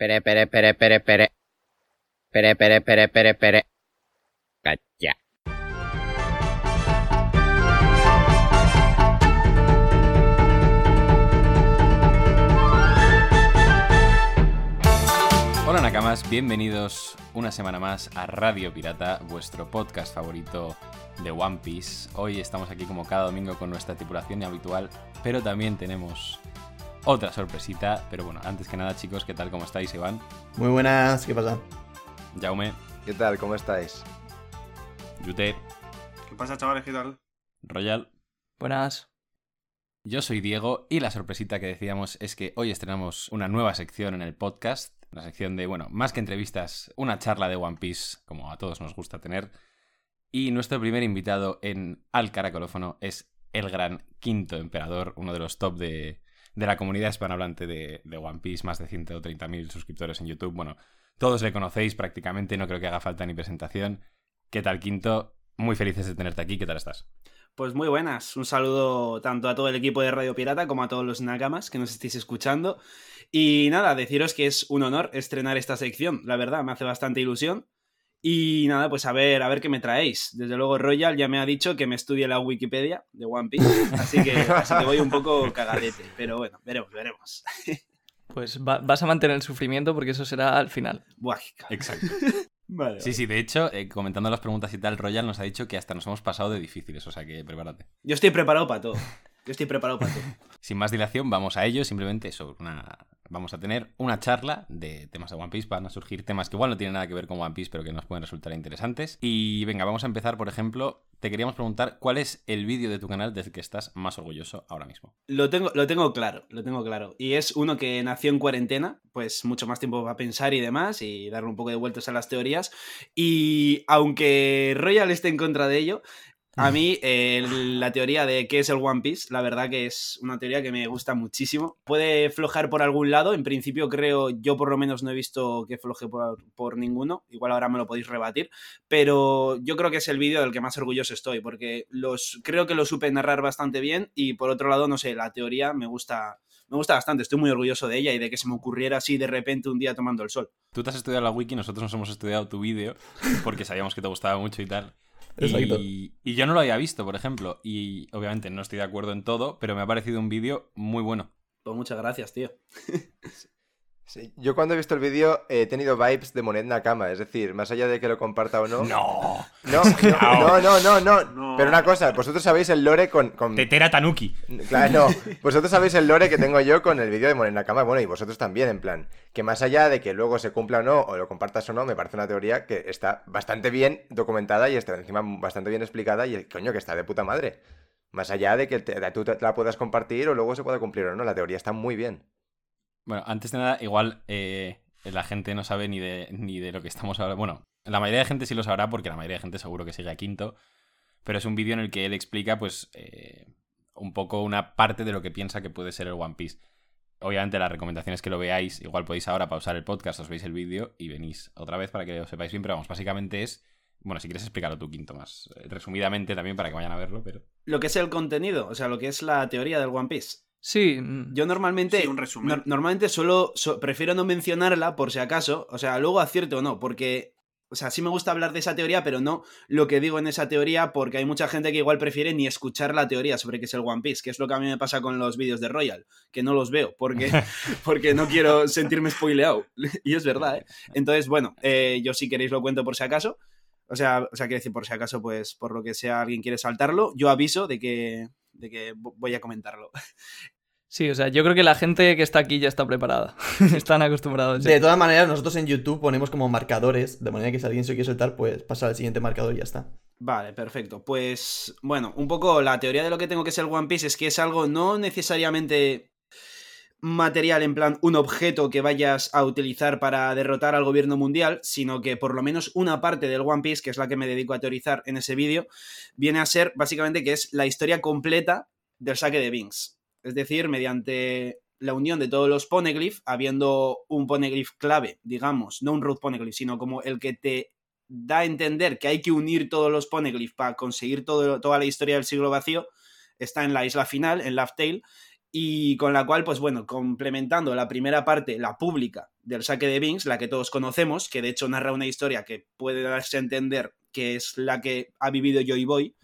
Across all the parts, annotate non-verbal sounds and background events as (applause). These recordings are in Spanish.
Pere, pere, pere, pere, pere. Pere, pere, pere, pere, pere. Cacha. Hola Nakamas, bienvenidos una semana más a Radio Pirata, vuestro podcast favorito de One Piece. Hoy estamos aquí como cada domingo con nuestra tripulación habitual, pero también tenemos otra sorpresita. Pero bueno, antes que nada chicos, ¿qué tal? ¿Cómo estáis, Iván? Muy buenas, ¿qué pasa? Jaume, ¿Qué tal? ¿Cómo estáis? Yute, ¿Qué pasa, chavales? ¿Qué tal? Royal. Buenas. Yo soy Diego y la sorpresita que decíamos es que hoy estrenamos una nueva sección en el podcast. Una sección de, bueno, más que entrevistas, una charla de One Piece, como a todos nos gusta tener. Y nuestro primer invitado en Al Caracolófono es el gran Quinto Emperador, uno de los top de, de la comunidad hispanohablante de, de One Piece, más de 130.000 suscriptores en YouTube. Bueno, todos le conocéis prácticamente, no creo que haga falta ni presentación. ¿Qué tal, Quinto? Muy felices de tenerte aquí, ¿qué tal estás? Pues muy buenas. Un saludo tanto a todo el equipo de Radio Pirata como a todos los Nakamas que nos estéis escuchando. Y nada, deciros que es un honor estrenar esta sección. La verdad, me hace bastante ilusión. Y nada, pues a ver, a ver qué me traéis. Desde luego, Royal ya me ha dicho que me estudie la Wikipedia de One Piece. Así que, así que voy un poco (laughs) cagadete. Pero bueno, veremos, veremos. Pues va- vas a mantener el sufrimiento porque eso será al final. Buah. Exacto. (laughs) Vale, Sí, sí, de hecho, eh, comentando las preguntas y tal, Royal nos ha dicho que hasta nos hemos pasado de difíciles, o sea que prepárate. Yo estoy preparado para todo. Yo estoy preparado para todo. (laughs) Sin más dilación, vamos a ello. Simplemente eso, una... vamos a tener una charla de temas de One Piece. Van a surgir temas que igual no tienen nada que ver con One Piece, pero que nos pueden resultar interesantes. Y venga, vamos a empezar, por ejemplo, te queríamos preguntar cuál es el vídeo de tu canal del que estás más orgulloso ahora mismo. Lo tengo, lo tengo claro, lo tengo claro. Y es uno que nació en cuarentena, pues mucho más tiempo para pensar y demás, y darle un poco de vueltas a las teorías. Y aunque Royal esté en contra de ello, a mí eh, la teoría de qué es el One Piece, la verdad que es una teoría que me gusta muchísimo. Puede flojar por algún lado, en principio creo, yo por lo menos no he visto que floje por, por ninguno, igual ahora me lo podéis rebatir, pero yo creo que es el vídeo del que más orgulloso estoy, porque los, creo que lo supe narrar bastante bien y por otro lado, no sé, la teoría me gusta, me gusta bastante, estoy muy orgulloso de ella y de que se me ocurriera así de repente un día tomando el sol. Tú te has estudiado la wiki, nosotros nos hemos estudiado tu vídeo porque sabíamos que te gustaba mucho y tal. Exacto. Y, y yo no lo había visto, por ejemplo. Y obviamente no estoy de acuerdo en todo, pero me ha parecido un vídeo muy bueno. Pues muchas gracias, tío. Sí, yo cuando he visto el vídeo he tenido vibes de Monet Nakama, es decir, más allá de que lo comparta o no. (laughs) ¡No! No, no, no, no, no, No. Pero una cosa, vosotros sabéis el lore con. con... Tetera Tanuki. Claro, no. (laughs) Vosotros sabéis el lore que tengo yo con el vídeo de Monet Nakama, bueno, y vosotros también, en plan. Que más allá de que luego se cumpla o no, o lo compartas o no, me parece una teoría que está bastante bien documentada y está encima bastante bien explicada y, coño, que está de puta madre. Más allá de que te- tú te la puedas compartir o luego se pueda cumplir o no, la teoría está muy bien. Bueno, antes de nada, igual eh, la gente no sabe ni de, ni de lo que estamos hablando. Bueno, la mayoría de gente sí lo sabrá porque la mayoría de gente seguro que sigue a Quinto. Pero es un vídeo en el que él explica, pues, eh, un poco una parte de lo que piensa que puede ser el One Piece. Obviamente, la recomendación es que lo veáis. Igual podéis ahora pausar el podcast, os veis el vídeo y venís otra vez para que lo sepáis bien. Pero vamos, básicamente es. Bueno, si quieres explicarlo tú, Quinto, más eh, resumidamente también para que vayan a verlo, pero. Lo que es el contenido, o sea, lo que es la teoría del One Piece. Sí, mm, Yo normalmente, Sí, un resumen. nor- normalmente solo so- prefiero no mencionarla por si acaso, o sea, luego acierto o no, porque, o sea, sí me gusta hablar de esa teoría, pero no lo que digo en esa teoría, porque hay mucha gente que igual prefiere ni escuchar la teoría sobre qué es el One Piece, que es lo que a mí me pasa con los vídeos de Royal, que no los veo, porque, (laughs) porque no quiero sentirme spoileado, (laughs) y es verdad, ¿eh? (laughs) Entonces, bueno, eh, yo si queréis lo cuento por si acaso, o sea, o sea, quiero decir, por si acaso, pues, por lo que sea, alguien quiere saltarlo, yo aviso de que, de que vo- voy a comentarlo. (laughs) sí, o sea, yo creo que la gente que está aquí ya está preparada. (laughs) Están acostumbrados. ya. De todas maneras, nosotros en YouTube ponemos como marcadores, de manera que si alguien se quiere soltar, pues pasa al siguiente marcador y ya está. Vale, perfecto. Pues bueno, un poco la teoría de lo que tengo que es el One Piece es que es algo no necesariamente material, en plan un objeto que vayas a utilizar para derrotar al gobierno mundial, sino que por lo menos una parte del One Piece, que es la que me dedico a teorizar en ese vídeo, viene a ser básicamente que es la historia completa del saque de Binks. Es decir, mediante la unión de todos los poneglyph, habiendo un poneglyph clave, digamos, no un root poneglyph, sino como el que te da a entender que hay que unir todos los poneglyph para conseguir todo, toda la historia del siglo vacío, está en la isla final, en Laugh Tale, y con la cual, pues bueno, complementando la primera parte, la pública del saque de Binks, la que todos conocemos, que de hecho narra una historia que puede darse a entender que es la que ha vivido Joy Boy,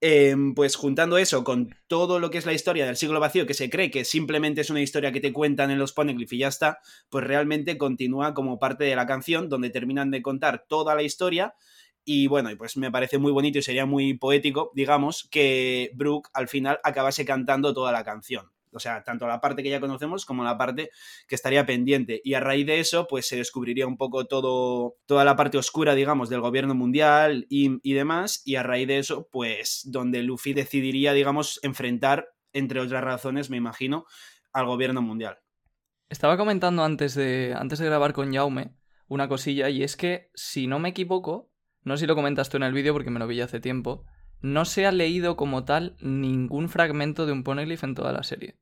em, pues juntando eso con todo lo que es la historia del siglo vacío, que se cree que simplemente es una historia que te cuentan en los Poneglyph y ya está, pues realmente continúa como parte de la canción, donde terminan de contar toda la historia. Y bueno, pues me parece muy bonito y sería muy poético, digamos, que Brooke al final acabase cantando toda la canción. O sea, tanto la parte que ya conocemos como la parte que estaría pendiente. Y a raíz de eso, pues se descubriría un poco todo, toda la parte oscura, digamos, del gobierno mundial y, y demás. Y a raíz de eso, pues donde Luffy decidiría, digamos, enfrentar, entre otras razones, me imagino, al gobierno mundial. Estaba comentando antes de, antes de grabar con Jaume una cosilla, y es que, si no me equivoco, no sé si lo comentas tú en el vídeo porque me lo vi hace tiempo, no se ha leído como tal ningún fragmento de un Poneglyph en toda la serie.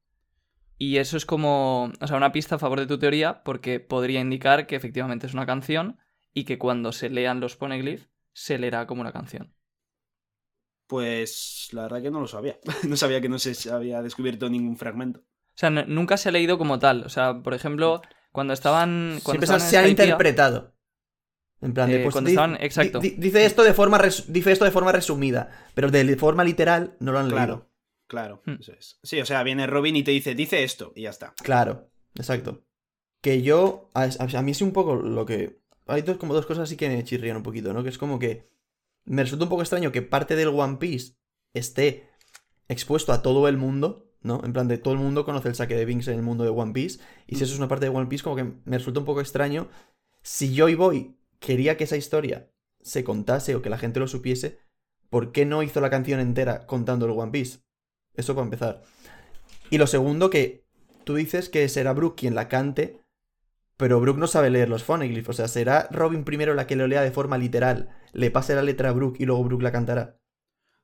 Y eso es como, o sea, una pista a favor de tu teoría porque podría indicar que efectivamente es una canción y que cuando se lean los Poneglyph se leerá como una canción. Pues la verdad que no lo sabía. (laughs) no sabía que no se había descubierto ningún fragmento. O sea, nunca se ha leído como tal. O sea, por ejemplo, cuando estaban. Cuando Siempre se- estaban en se Skypiea- interpretado. En plan de, Eh, pues, cuando di- estaban- exacto. di- dice esto de forma res- dice esto de forma resumida, pero de forma literal no lo han Claro, leído. claro. Hmm. Eso es. Sí, o sea, viene Robin y te dice, dice esto, y ya está. Claro, exacto. Que yo, a, a- a mí sí un poco lo que... Hay dos, como dos cosas así que me chirrían un poquito, ¿no? Que es como que me resulta un poco extraño que parte del One Piece esté expuesto a todo el mundo, ¿no? En plan de todo el mundo conoce el saque de Binks en el mundo de One Piece. Y si eso es una parte de One Piece, como que me resulta un poco extraño. Si Joy Boy quería que esa historia se contase o que la gente lo supiese, ¿por qué no hizo la canción entera contando el One Piece? Eso para empezar. Y lo segundo, que tú dices que será Brooke quien la cante, pero Brooke no sabe leer los phoneglyphs. O sea, será Robin primero la que lo lea de forma literal, le pase la letra a Brooke y luego Brooke la cantará.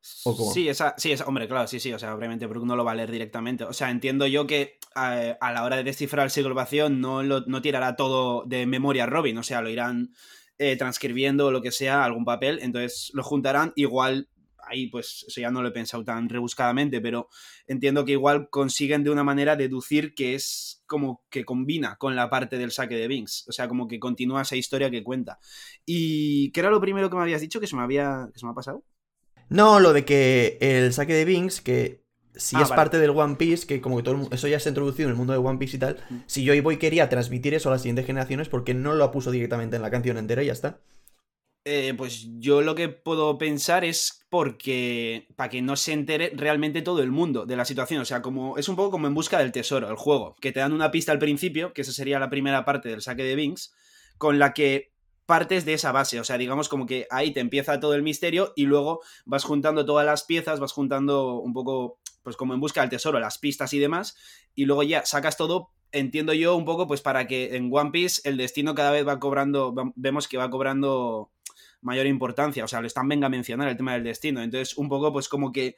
Sí, esa, sí, hombre, claro, sí, sí. O sea, obviamente Brooke no lo va a leer directamente. O sea, entiendo yo que a la hora de descifrar el siglo vacío no, lo, no tirará todo de memoria Robin. O sea, lo irán eh, transcribiendo lo que sea, algún papel. Entonces lo juntarán. Igual, ahí pues eso ya no lo he pensado tan rebuscadamente, pero entiendo que igual consiguen de una manera deducir que es como que combina con la parte del saque de Binks. O sea, como que continúa esa historia que cuenta. ¿Y qué era lo primero que me habías dicho que se me había que se me ha pasado? No, lo de que el saque de Binks, que si Ah, es vale. parte del One Piece, que como que todo eso ya se ha introducido en el mundo de One Piece y tal, si Joy Boy quería transmitir eso a las siguientes generaciones, ¿por qué no lo puso directamente en la canción entera y ya está? Eh, pues yo lo que puedo pensar es porque para que no se entere realmente todo el mundo de la situación, o sea, como es un poco como en busca del tesoro, el juego, que te dan una pista al principio, que esa sería la primera parte del saque de Binks, con la que partes de esa base, o sea, digamos como que ahí te empieza todo el misterio y luego vas juntando todas las piezas, vas juntando un poco, pues como en busca del tesoro, las pistas y demás, y luego ya sacas todo, entiendo yo un poco, pues para que en One Piece el destino cada vez va cobrando, vemos que va cobrando mayor importancia, o sea, lo están venga a mencionar el tema del destino, entonces un poco pues como que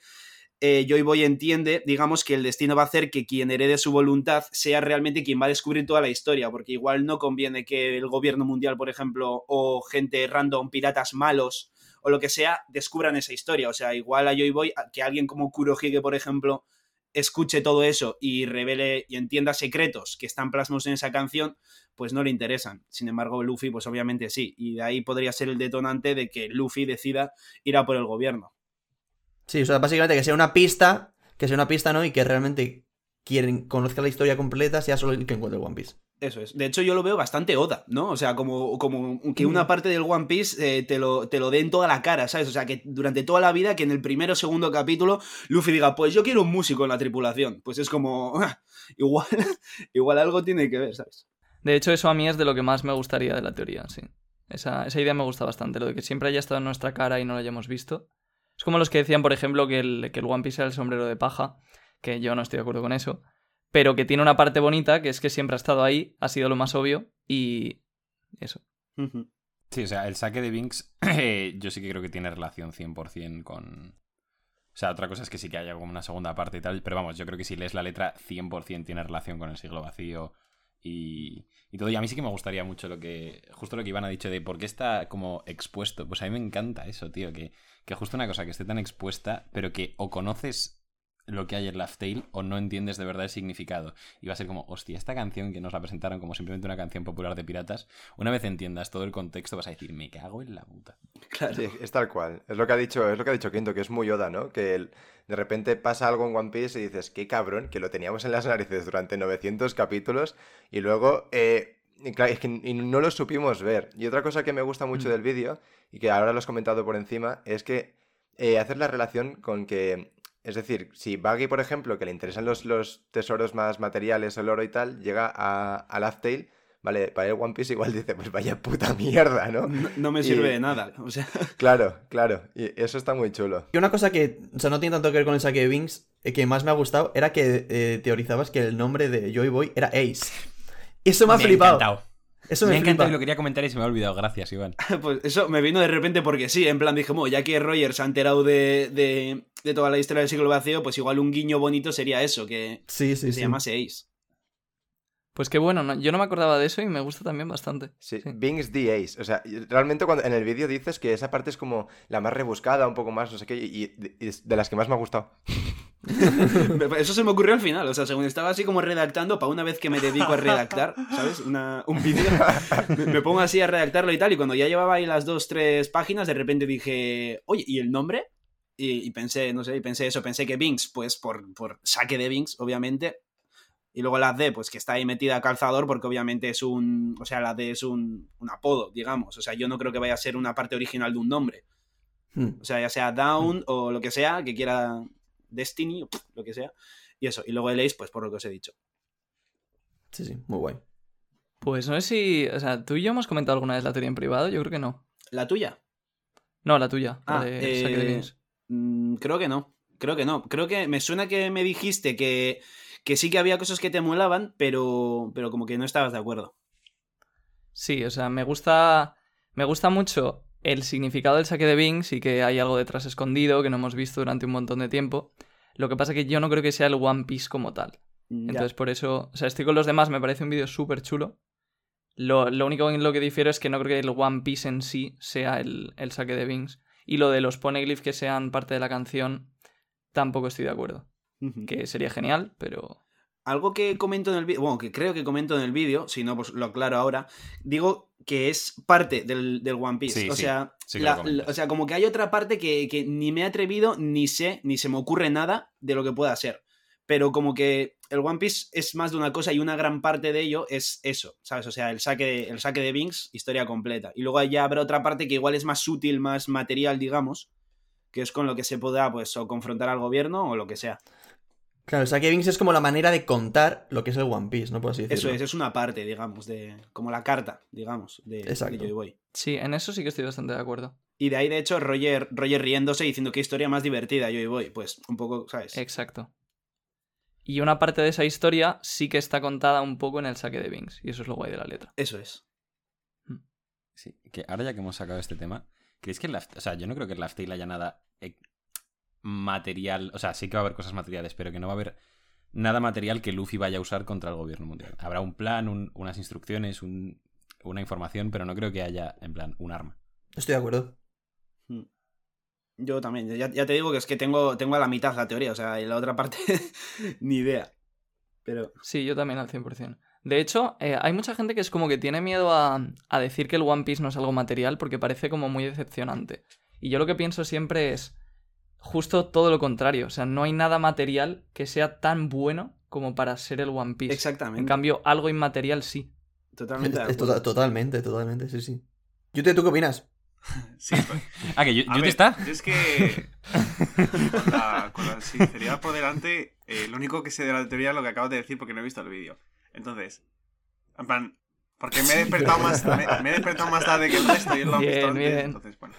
eh, Joy Boy entiende, digamos, que el destino va a hacer que quien herede su voluntad sea realmente quien va a descubrir toda la historia, porque igual no conviene que el gobierno mundial, por ejemplo, o gente random, piratas malos, o lo que sea, descubran esa historia. O sea, igual a Joy Boy, que alguien como Kurohige, por ejemplo, escuche todo eso y revele y entienda secretos que están plasmados en esa canción, pues no le interesan. Sin embargo, Luffy, pues obviamente sí. Y de ahí podría ser el detonante de que Luffy decida ir a por el gobierno. Sí, o sea, básicamente que sea una pista, que sea una pista, ¿no? Y que realmente quien conozca la historia completa sea solo el que encuentre One Piece. Eso es. De hecho, yo lo veo bastante Oda, ¿no? O sea, como, como que una parte del One Piece eh, te, lo, te lo dé en toda la cara, ¿sabes? O sea, que durante toda la vida, que en el primero o segundo capítulo, Luffy diga, pues yo quiero un músico en la tripulación. Pues es como, (laughs) ah, igual, (laughs) igual algo tiene que ver, ¿sabes? De hecho, eso a mí es de lo que más me gustaría de la teoría, sí. Esa, esa idea me gusta bastante, lo de que siempre haya estado en nuestra cara y no lo hayamos visto. Es como los que decían, por ejemplo, que el, que el One Piece era el sombrero de paja, que yo no estoy de acuerdo con eso, pero que tiene una parte bonita, que es que siempre ha estado ahí, ha sido lo más obvio, y eso. Sí, o sea, el saque de Binks (clears throat) yo sí que creo que tiene relación 100% con... O sea, otra cosa es que sí que haya como una segunda parte y tal, pero vamos, yo creo que si lees la letra 100% tiene relación con el siglo vacío y, y todo. Y a mí sí que me gustaría mucho lo que... Justo lo que Iván ha dicho de por qué está como expuesto. Pues a mí me encanta eso, tío, que, que justo una cosa que esté tan expuesta, pero que o conoces lo que hay en Laugh Tale o no entiendes de verdad el significado. Y va a ser como, hostia, esta canción que nos la presentaron como simplemente una canción popular de piratas, una vez entiendas todo el contexto vas a decir, me cago en la puta. Claro. Sí, es tal cual. Es lo que ha dicho, es lo que ha dicho Quinto, que es muy Oda, ¿no? Que el- de repente pasa algo en One Piece y dices, qué cabrón, que lo teníamos en las narices durante 900 capítulos y luego eh, y claro, es que y no lo supimos ver. Y otra cosa que me gusta mucho Mm. del vídeo y que ahora lo has comentado por encima es que eh, hacer la relación con que es decir, si Baggy, por ejemplo, que le interesan los, los tesoros más materiales, el oro y tal, llega a, a Laugh Tale, vale, para el One Piece igual (laughs) dice, pues vaya puta mierda, ¿no? No, no me Y- sirve de nada. O sea, (laughs) Claro, claro, y eso está muy chulo. Y una cosa que, o sea, no tiene tanto que ver con el saque de Binks, eh, que más me ha gustado, era que eh, teorizabas que el nombre de Joy Boy era Ace. Eso me ha flipado. encantado. Eso Me me, ha encantado y lo quería comentar y se me ha olvidado. Gracias, Iván. (laughs) pues eso me vino de repente porque sí, en plan dije, "Mo, ya que Roger se ha enterado de, de, de toda la historia del siglo vacío, pues igual un guiño bonito sería eso, que, Sí, que sí, se sí. llamase Ace. Pues qué bueno, ¿no? yo no me acordaba de eso y me gusta también bastante. Sí, Sí. Bing's the Ace. O sea, realmente cuando en el vídeo dices que esa parte es como la más rebuscada, un poco más, no sé qué, y, y- de las que más me ha gustado. (laughs) Eso se me ocurrió al final, o sea, según estaba así como redactando, para una vez que me dedico a redactar, ¿sabes? Una- un vídeo, me- me pongo así a redactarlo y tal, y cuando ya llevaba ahí las dos, tres páginas, de repente dije, oye, ¿y el nombre? Y, y pensé, no sé, y pensé eso, pensé que Binks, pues por, por saque de Binks, obviamente. Y luego la D, pues que está ahí metida a calzador porque obviamente es un, o sea, la D es un, un apodo, digamos. O sea, yo no creo que vaya a ser una parte original de un nombre. Hmm. O sea, ya sea Down o lo que sea, que quiera Destiny, o pff, lo que sea. Y eso. Y luego el Ace, pues por lo que os he dicho. Sí, sí, muy guay. Pues no sé si. O sea, tú y yo hemos comentado alguna vez la teoría en privado, yo creo que no. ¿La tuya? No, la tuya. Ah, la de eh, mm, creo que no. Creo que no. Creo que me suena que me dijiste que, que sí que había cosas que te molaban, pero, pero como que no estabas de acuerdo. Sí, o sea, me gusta. Me gusta mucho el significado del saque de Binks y que hay algo detrás escondido que no hemos visto durante un montón de tiempo. Lo que pasa que yo no creo que sea el One Piece como tal. Ya. Entonces, por eso, o sea, estoy con los demás, me parece un vídeo súper chulo. Lo, lo único en lo que difiero es que no creo que el One Piece en sí sea el, el saque de Binks. Y lo de los poneglyphs que sean parte de la canción, tampoco estoy de acuerdo. Que sería genial, pero. Algo que comento en el vídeo, bueno, que creo que comento en el vídeo, si no, pues lo aclaro ahora, digo que es parte del, del One Piece. Sí, o, sí, sea, sí la- la- o sea, como que hay otra parte que, que ni me he atrevido, ni sé, ni se me ocurre nada de lo que pueda ser. Pero como que el One Piece es más de una cosa y una gran parte de ello es eso, ¿sabes? O sea, el saque, el saque de Binks, historia completa. Y luego ya habrá otra parte que igual es más sutil, más material, digamos, que es con lo que se pueda, pues, o confrontar al gobierno o lo que sea. Claro, el saque de Binks es como la manera de contar lo que es el One Piece, ¿no? Por así Eso es, es una parte, digamos, de. como la carta, digamos, de, de Exacto. Joy Boy. Sí, en eso sí que estoy bastante de acuerdo. Y de ahí, de hecho, Roger, Roger riéndose y diciendo qué historia más divertida, Joy Boy. Pues un poco, ¿sabes? Exacto. Y una parte de esa historia sí que está contada un poco en el saque de Binks. Y eso es lo guay de la letra. Eso es. Sí, que ahora ya que hemos sacado este tema, ¿creéis que en Laugh- O sea, yo no creo que en Laugh Tale haya nada eh, material. O sea, sí que va a haber cosas materiales, pero que no va a haber nada material que Luffy vaya a usar contra el gobierno mundial. Habrá un plan, un- unas instrucciones, un- una información, pero no creo que haya, en plan, un arma. Estoy de acuerdo. Mm. Yo también. Ya, ya te digo que es que tengo, tengo a la mitad la teoría, o sea, y la otra parte, (laughs) ni idea. Pero. Sí, yo también al 100%. De hecho, eh, hay mucha gente que es como que tiene miedo a, a decir que el One Piece no es algo material porque parece como muy decepcionante. Y yo lo que pienso siempre es justo todo lo contrario. O sea, no hay nada material que sea tan bueno como para ser el One Piece. Exactamente. En cambio, algo inmaterial sí. Totalmente. de Es acuerdo. tota- totalmente, totalmente, sí, sí. Yute, ¿tú qué opinas? (laughs) Sí, pues, Ah, que yo, a yo te ver, está. yo es que con la, con la sinceridad por delante, eh, lo único que sé de la teoría es lo que acabas de decir porque no he visto el vídeo. Entonces, en plan, porque me he despertado más, me, me he despertado más tarde que el resto y él lo ha (laughs) Bien, visto antes, bien. entonces, bueno.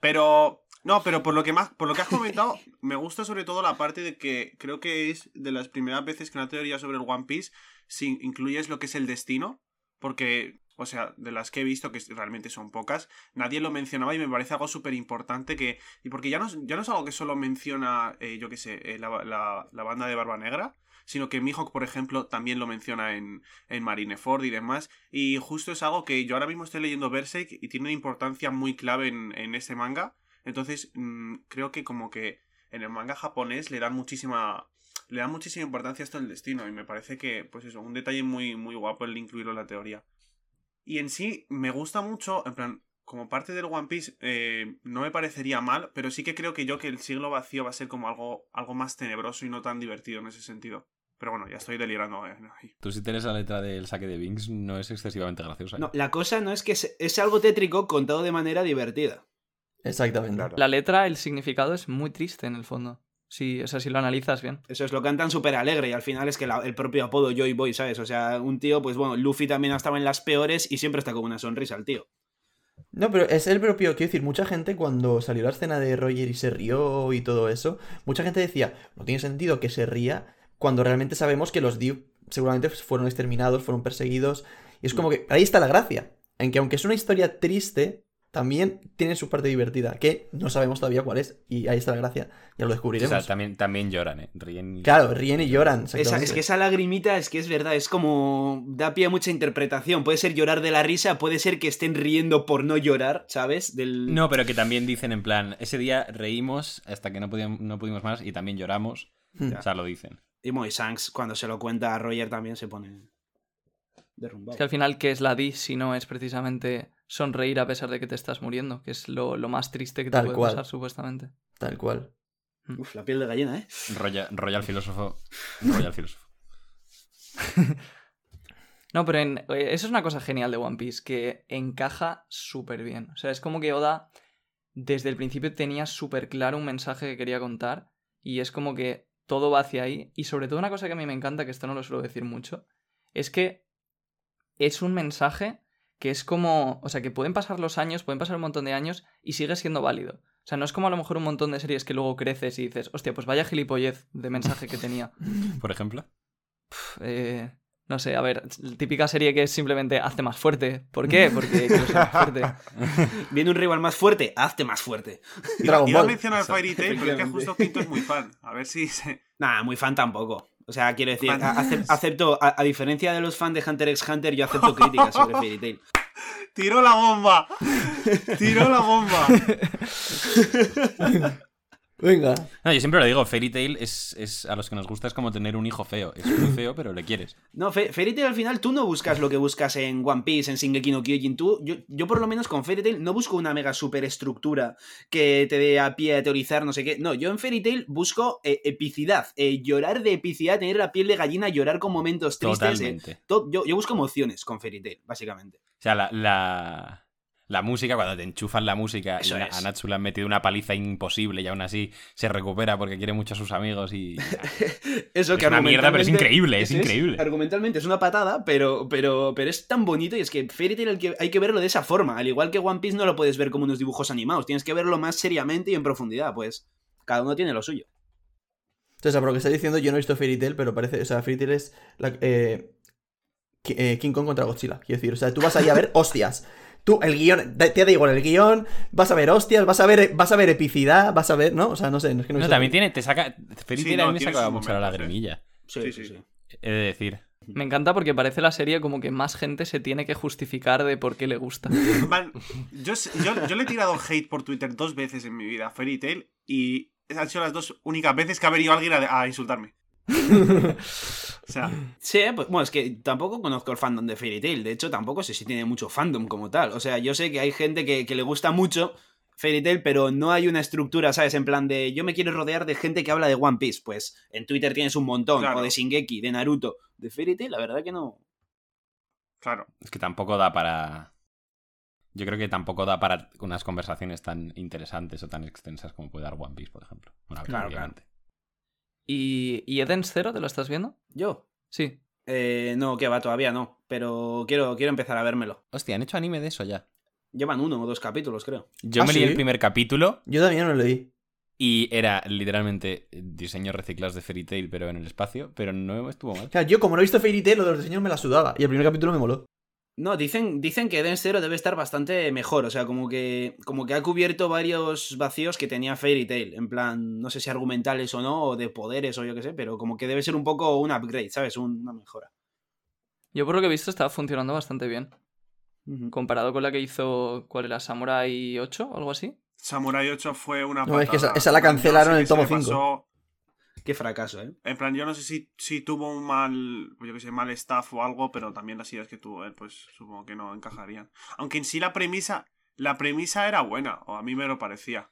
Pero, no, pero por lo que más, por lo que has comentado, (laughs) me gusta sobre todo la parte de que creo que es de las primeras veces que una teoría sobre el One Piece si incluyes lo que es el destino, porque, o sea, de las que he visto, que realmente son pocas, nadie lo mencionaba y me parece algo súper importante que... Y porque ya no, ya no es algo que solo menciona, eh, yo qué sé, eh, la, la- la banda de Barba Negra, sino que Mihawk, por ejemplo, también lo menciona en, en Marineford y demás. Y justo es algo que yo ahora mismo estoy leyendo Berserk y tiene una importancia muy clave en, en ese manga. Entonces, mm, creo que como que en el manga japonés le dan muchísima le dan muchísima importancia a esto del destino y me parece que pues eso, un detalle muy muy guapo el incluirlo en la teoría. Y en sí me gusta mucho, en plan, como parte del One Piece eh, no me parecería mal, pero sí que creo que yo que el siglo vacío va a ser como algo algo más tenebroso y no tan divertido en ese sentido. Pero bueno, ya estoy delirando. eh, ahí. Tú si tienes la letra del saque de Binks no es excesivamente graciosa. ¿eh? No, la cosa no es que es, es algo tétrico contado de manera divertida. Exactamente. Claro. La letra, el significado es muy triste en el fondo. Sí, o sea, si lo analizas bien. Eso es, lo cantan súper alegre y al final es que la- el propio apodo Joy Boy, ¿sabes? O sea, un tío, pues bueno, Luffy también estaba en las peores y siempre está con una sonrisa el tío. No, pero es el propio, quiero decir, mucha gente cuando salió la escena de Roger y se rió y todo eso, mucha gente decía, no tiene sentido que se ría cuando realmente sabemos que los Div seguramente fueron exterminados, fueron perseguidos, y es como que ahí está la gracia, en que aunque es una historia triste, también tiene su parte divertida, que no sabemos todavía cuál es, y ahí está la gracia, ya lo O descubriremos. sea, también, también lloran, ¿eh? Ríen y... Claro, ríen y lloran. Esa, es que esa lagrimita es que es verdad, es como da pie a mucha interpretación. Puede ser llorar de la risa, puede ser que estén riendo por no llorar, ¿sabes? Del... No, pero que también dicen en plan, ese día reímos hasta que no, podíamos, no pudimos más y también lloramos. Hmm. O sea, lo dicen. Y Moy Shanks, cuando se lo cuenta a Roger, también se pone derrumbado. Es que al final, ¿qué es la D si no es precisamente sonreír a pesar de que te estás muriendo? Que es lo, lo más triste que te Tal puede cual. pasar, supuestamente. Tal cual. Uf, la piel de gallina, ¿eh? Royal, Royal filósofo. (laughs) Royal filósofo. (laughs) No, pero en- eh, eso es una cosa genial de One Piece, que encaja súper bien. O sea, es como que Oda desde el principio tenía súper claro un mensaje que quería contar y es como que todo va hacia ahí. Y sobre todo una cosa que a mí me encanta, que esto no lo suelo decir mucho, es que es un mensaje que es como, o sea, que pueden pasar los años, pueden pasar un montón de años y sigue siendo válido. O sea, no es como a lo mejor un montón de series que luego creces y dices, hostia, pues vaya gilipollez de mensaje que tenía. (laughs) Por ejemplo. Eh, no sé, a ver, típica serie que es simplemente hazte más fuerte. ¿Por qué? Porque (laughs) quiero ser más fuerte. (laughs) Viene un rival más fuerte, hazte más fuerte. Iba, a mencionar Fairy Tail, pero es que justo Quinto es muy fan. A ver si se... Nah, muy fan tampoco. O sea, quiero decir, acepto, a, a diferencia de los fans de Hunter x Hunter, yo acepto (laughs) críticas sobre Fairy Tail. ¡Tiró la bomba! ¡Tiró la bomba! (laughs) Venga. No, yo siempre lo digo, Fairy Tail es, es a los que nos gusta es como tener un hijo feo. Es muy feo, pero le quieres. No, Fe- Fairy Tail al final tú no buscas lo que buscas en One Piece, en Shingeki no Kyojin. Tú, yo, yo por lo menos con Fairy Tail no busco una mega super estructura que te dé a pie a teorizar, no sé qué. No, yo en Fairy Tail busco eh, epicidad, eh, llorar de epicidad, tener la piel de gallina, llorar con momentos tristes. eh, Totalmente. to- yo, yo busco emociones con Fairy Tail, básicamente. O sea, la, la, la música, cuando te enchufan la música Eso y es. a Natsu le han metido una paliza imposible y aún así se recupera porque quiere mucho a sus amigos y... (laughs) Eso Es una mierda, pero es increíble, es increíble. argumentalmente es una patada, pero, pero, pero es tan bonito y es que Fairy Tail hay que, hay que verlo de esa forma. Al igual que One Piece no lo puedes ver como unos dibujos animados, tienes que verlo más seriamente y en profundidad, pues cada uno tiene lo suyo. O sea, por lo que está diciendo, yo no he visto Fairy Tail, pero parece. O sea, Fairy Tail es. la- eh, eh, King Kong contra Godzilla. Quiero decir, o sea, tú vas ahí a ver hostias. Tú, el guion, te da igual el guion, vas a ver hostias, vas a ver, vas a ver epicidad, vas a ver, ¿no? O sea, no sé, no es que no, No, también tiene, te saca... Fairy Sí, no, me tiene saca sus mucho la eh. lagrimilla. Sí, Sí, sí, sí. sí. He de decir. Me encanta porque parece la serie como que más gente se tiene que justificar de por qué le gusta. (laughs) Man, yo, yo, yo le he tirado hate por Twitter dos veces en mi vida a Fairy Tail y han sido las dos únicas veces que ha venido alguien a, a insultarme. (laughs) O sea, Sí, pues, bueno, es que tampoco conozco el fandom de Fairy Tail. De hecho, tampoco sé si tiene mucho fandom como tal. O sea, yo sé que hay gente que, que le gusta mucho Fairy Tail, pero no hay una estructura, ¿sabes? En plan de yo me quiero rodear de gente que habla de One Piece. Pues en Twitter tienes un montón. Claro. O de Shingeki, de Naruto. De Fairy Tail, la verdad que no. claro. Es que tampoco da para... Yo creo que tampoco da para unas conversaciones tan interesantes o tan extensas como puede dar One Piece, por ejemplo. Una Claro, obviamente. ¿Y, ¿Y Eden's Zero te lo estás viendo? ¿Yo? Sí. Eh, no, que va, todavía no. Pero quiero, quiero empezar a vérmelo. Hostia, han hecho anime de eso ya. Llevan uno o dos capítulos, creo. Yo ¿Ah, me leí sí? el primer capítulo Yo también no lo leí. y era literalmente diseños reciclados de Fairy Tail, pero en el espacio, pero no estuvo mal. O sea, yo como no he visto Fairy Tail, lo de los diseños me la sudaba. Y el primer capítulo me moló. No, dicen, dicen que Eden Zero debe estar bastante mejor. O sea, como que, como que ha cubierto varios vacíos que tenía Fairy Tail. En plan, no sé si argumentales o no, o de poderes o yo qué sé, pero como que debe ser un poco un upgrade, ¿sabes? Un- Una mejora. Yo por lo que he visto está funcionando bastante bien. Comparado con la que hizo, ¿cuál era? ¿Samurai 8 o algo así? Samurai 8 fue una No, es que esa- la cancelaron en el tomo le cinco. pasó. Qué fracaso, ¿eh? En plan, yo no sé si, si tuvo un mal, yo que sé, mal staff o algo, pero también las ideas que tuvo él, pues supongo que no encajarían. Aunque en sí la premisa, la premisa era buena, o a mí me lo parecía.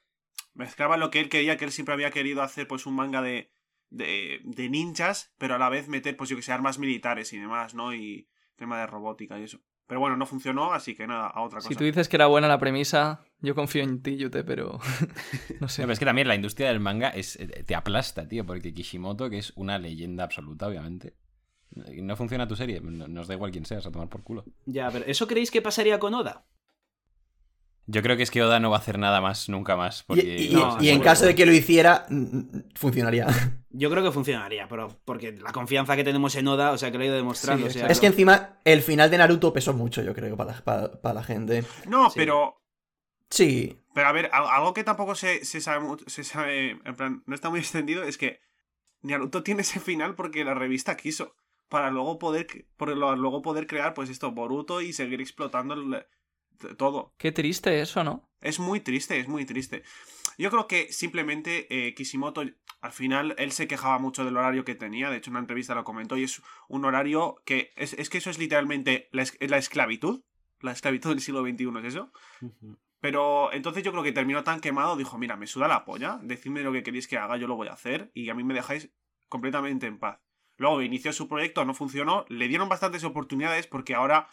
Mezclaba lo que él quería, que él siempre había querido hacer, pues un manga de, de, de ninjas, pero a la vez meter, pues yo que sé, armas militares y demás, ¿no? Y tema de robótica y eso. Pero bueno, no funcionó, así que nada, a otra cosa. Si tú dices que era buena la premisa, yo confío en ti, Yute, pero (laughs) no sé. No, pero es que también la industria del manga es, eh, te aplasta, tío, porque Kishimoto, que es una leyenda absoluta, obviamente. No funciona tu serie, no- nos da igual quién seas, a tomar por culo. Ya, pero ¿eso creéis que pasaría con Oda? Yo creo que es que Oda no va a hacer nada más, nunca más. Y, Porque y- No, y en caso de que lo hiciera, funcionaría. (laughs) Yo creo que funcionaría, pero porque la confianza que tenemos en Oda, o sea, que lo he ido demostrando. Sí, o sea, exacto. Es que encima el final de Naruto pesó mucho, yo creo, para la, para- para la gente. No, Sí. pero Sí, Pero a ver, al- algo que tampoco se, se sabe mucho, se sabe, en plan, no está muy (laughs) extendido, es que Naruto tiene ese final porque la revista quiso. Para luego poder, por luego poder crear, pues esto, Boruto y seguir explotando el- todo. Qué triste eso, ¿no? Es muy triste, es muy triste. Yo creo que simplemente eh, Kishimoto, al final, él se quejaba mucho del horario que tenía. De hecho, en una entrevista lo comentó y es un horario que. Es, es que eso es literalmente la, es- la esclavitud. La esclavitud del siglo XXI es eso. Pero entonces yo creo que terminó tan quemado, dijo, mira, me suda la polla, decidme lo que queréis que haga, yo lo voy a hacer y a mí me dejáis completamente en paz. Luego inició su proyecto, no funcionó, le dieron bastantes oportunidades porque ahora,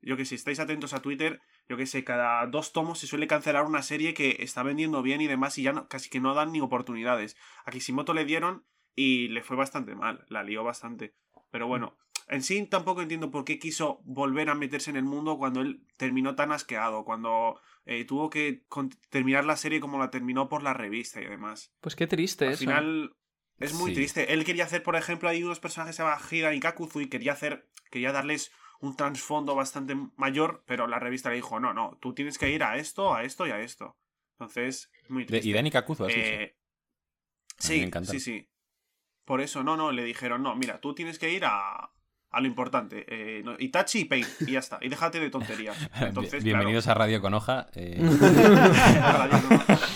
yo que sé, estáis atentos a Twitter, yo que sé, cada dos tomos se suele cancelar una serie que está vendiendo bien y demás y ya no- casi que no dan ni oportunidades. A Kishimoto le dieron y le fue bastante mal, la lió bastante. Pero bueno, en sí tampoco entiendo por qué quiso volver a meterse en el mundo cuando él terminó tan asqueado, cuando eh, tuvo que terminar la serie como la terminó por la revista y demás. Pues qué triste Al eso. final es muy Sí. triste. Él quería hacer, por ejemplo, hay unos personajes que se llaman Hida y Kakuzu y quería hacer, quería darles un trasfondo bastante mayor, pero la revista le dijo, no, no, tú tienes que ir a esto, a esto y a esto. Entonces, muy triste. y Dani Kakuzu. Eh, sí, sí, sí. Por eso, no, no, le dijeron, no, mira, tú tienes que ir a, a lo importante. Eh, no, Itachi y Pain, y ya está. Y déjate de tonterías. (laughs) Entonces, Bien- Bienvenidos a Radio con Hoja. eh, (laughs) (laughs)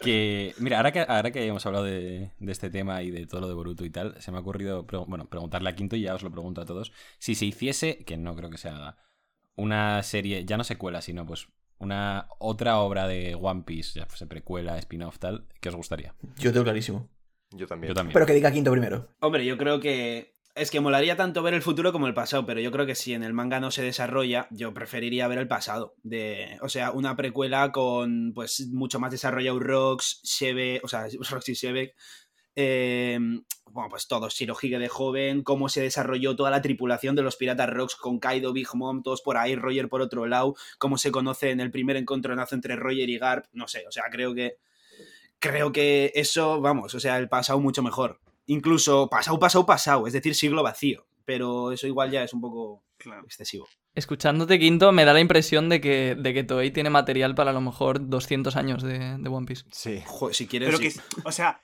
que, mira, ahora que, ahora que hemos hablado de, de este tema y de todo lo de Boruto y tal, se me ha ocurrido pre- bueno, preguntarle a Quinto y ya os lo pregunto a todos. Si se hiciese, que no creo que se haga, una serie, ya no secuela, sino pues una otra obra de One Piece, ya fuese precuela, spin-off, tal, ¿qué os gustaría? yo tengo clarísimo. Yo también. Yo también. Pero que diga quinto primero. Hombre, yo creo que. Es que molaría tanto ver el futuro como el pasado, pero yo creo que si en el manga no se desarrolla, yo preferiría ver el pasado. De, o sea, una precuela con pues mucho más desarrollado Rox, Shebe, o sea, (laughs) Rox y Shebe. eh, bueno, pues todo, Shirohige de joven, cómo se desarrolló toda la tripulación de los piratas Rocks con Kaido, Big Mom, todos por ahí, Roger por otro lado, cómo se conoce en el primer encontronazo entre Roger y Garp, no sé, o sea, creo que creo que eso, vamos, o sea, el pasado mucho mejor. Incluso pasado, pasado, pasado, es decir, siglo vacío. Pero eso igual ya es un poco Claro. excesivo. Escuchándote, Quinto, me da la impresión de que, de que Toei tiene material para a lo mejor 200 años de, de One Piece. Sí. Joder, si quieres. Pero sí. que, o sea,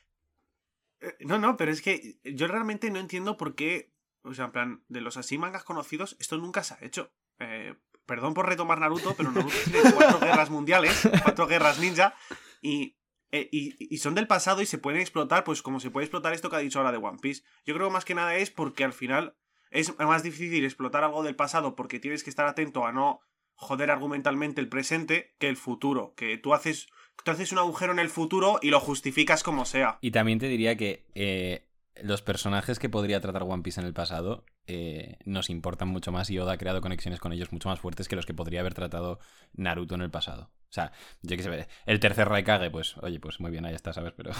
eh, no, no, pero es que yo realmente no entiendo por qué, o sea, en plan, de los así mangas conocidos, esto nunca se ha hecho. Eh, perdón por retomar Naruto, pero Naruto tiene cuatro (laughs) guerras mundiales, cuatro guerras ninja, y, eh, y, son del pasado y se pueden explotar, pues como se puede explotar esto que ha dicho ahora de One Piece. Yo creo más que nada es porque al final es más difícil explotar algo del pasado porque tienes que estar atento a no joder argumentalmente el presente que el futuro, que tú haces tú haces un agujero en el futuro y lo justificas como sea. Y también te diría que eh, los personajes que podría tratar One Piece en el pasado eh, nos importan mucho más y Oda ha creado conexiones con ellos mucho más fuertes que los que podría haber tratado Naruto en el pasado. O sea, yo qué sé, el tercer Raikage, pues, oye, pues muy bien, ahí está, ¿sabes? Pero...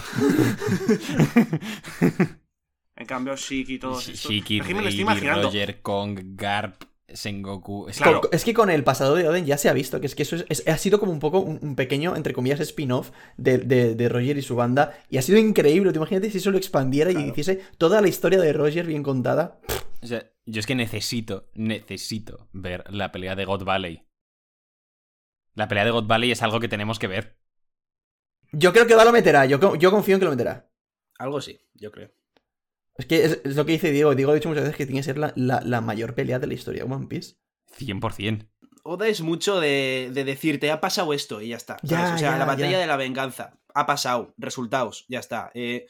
En cambio, Shiki y todo eso. Shiki, Es que me lo estoy Rayleigh, imaginando. Roger, Kong, Garp, Sengoku... Es que- Claro. Co- Es que con el pasado de Oden ya se ha visto que es que eso es- es- ha sido como un poco un, un pequeño, entre comillas, spin-off de, de- de Roger y su banda. Y ha sido increíble. Tú imagínate si eso lo expandiera y hiciese toda la historia de Roger bien contada. O sea, yo es que necesito, necesito ver la pelea de God Valley. La pelea de God Valley es algo que tenemos que ver. Yo creo que Oda lo meterá. Yo, yo confío en que lo meterá. Algo sí, yo creo. Es que es, es lo que dice Diego. Diego ha dicho muchas veces que tiene que ser la, la- la mayor pelea de la historia de One Piece. 100%. Oda es mucho de, de decirte, ha pasado esto y ya está. o sea, ya, la batalla ya. de la venganza. Ha pasado, resultados, ya está. Eh,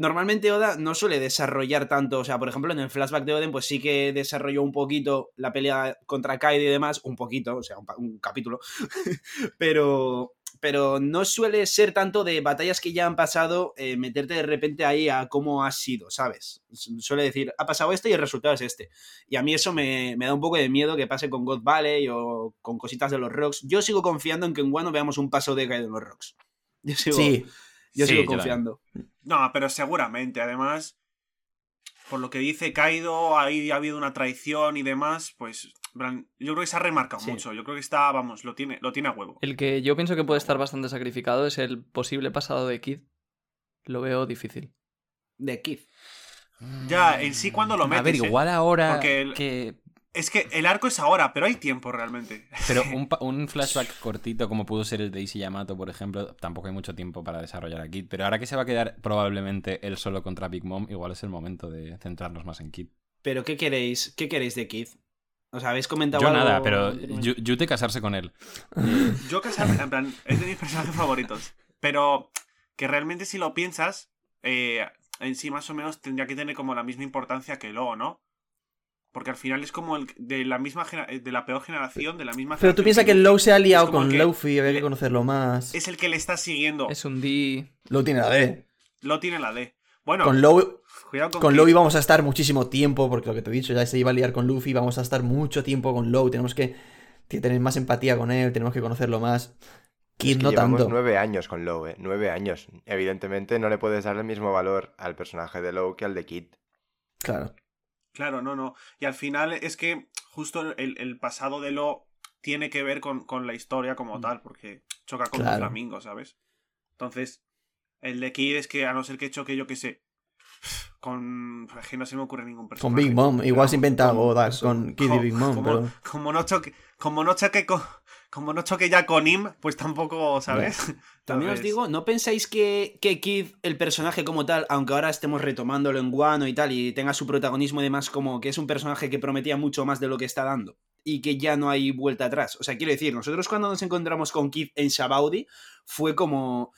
normalmente Oda no suele desarrollar tanto, o sea, por ejemplo, en el flashback de Oden, pues sí que desarrolló un poquito la pelea contra Kaido y demás, un poquito, o sea, un, capítulo, (laughs) pero, pero no suele ser tanto de batallas que ya han pasado, eh, meterte de repente ahí a cómo ha sido, ¿sabes? Su- Suele decir, ha pasado esto y el resultado es este. Y a mí eso me, me da un poco de miedo que pase con God Valley o con cositas de los Rocks. Yo sigo confiando en que en Wano veamos un paso de Kaido en los Rocks. Yo sigo, Sí, yo Sí, sigo confiando. No, pero seguramente, además, por lo que dice Kaido, ahí ha habido una traición y demás, pues yo creo que se ha remarcado Sí. mucho. Yo creo que está, vamos, lo tiene, lo tiene a huevo. El que yo pienso que puede estar bastante sacrificado es el posible pasado de Kid. Lo veo difícil. De Kid. Ya, en sí, cuando lo A ver, metes, ¿eh? igual ahora el- que... Es que el arco es ahora, pero hay tiempo realmente. Pero un, (laughs) flashback cortito como pudo ser el de Issei Yamato, por ejemplo, tampoco hay mucho tiempo para desarrollar a Kid. Pero ahora que se va a quedar probablemente él solo contra Big Mom, igual es el momento de centrarnos más en Kid. Pero ¿qué queréis? ¿Qué queréis de Kid? O sea, ¿habéis comentado Yo algo nada, pero Yute casarse con él. Yo (laughs) casarme, en plan, es de mis personajes favoritos. Pero que realmente si lo piensas, eh, en sí más o menos tendría que tener como la misma importancia que Lo, ¿no? Porque al final es como el de la misma genera- eh, de la peor generación, de la misma pero tú piensas que. Low se ha liado con Luffy, había que le- conocerlo más. Es el que le está siguiendo. Es un D. Low tiene la D. Lo tiene la D. Bueno, Con Low, cuidado con, con. Low íbamos a estar muchísimo tiempo, porque lo que te he dicho, ya se iba a liar con Luffy, vamos a estar mucho tiempo con Low, tenemos que, que tener más empatía con él, tenemos que conocerlo más. Kid Es que no llevamos tanto. nueve años con Low, ¿eh? Nueve años. Evidentemente no le puedes dar el mismo valor al personaje de Low que al de Kid. Claro. Claro, no, no. Y al final es que justo el, el pasado de Lo tiene que ver con, con la historia como tal, porque choca con Claro. un flamingo, ¿sabes? Entonces, el de Kid es que a no ser que choque, yo qué sé, con... Es que no se me ocurre ningún personaje. Con Big Mom, igual se inventa con- eso. con Kid y Big Mom, como, pero... como no choque, como no choque con- como no choque ya con Im, pues tampoco, ¿sabes? (laughs) También os digo, ¿no pensáis que, que Kid, el personaje como tal, aunque ahora estemos retomándolo en Guano y tal, y tenga su protagonismo y demás, como que es un personaje que prometía mucho más de lo que está dando? Y que ya no hay vuelta atrás. O sea, quiero decir, nosotros cuando nos encontramos con Kid en Shabaudi, fue como.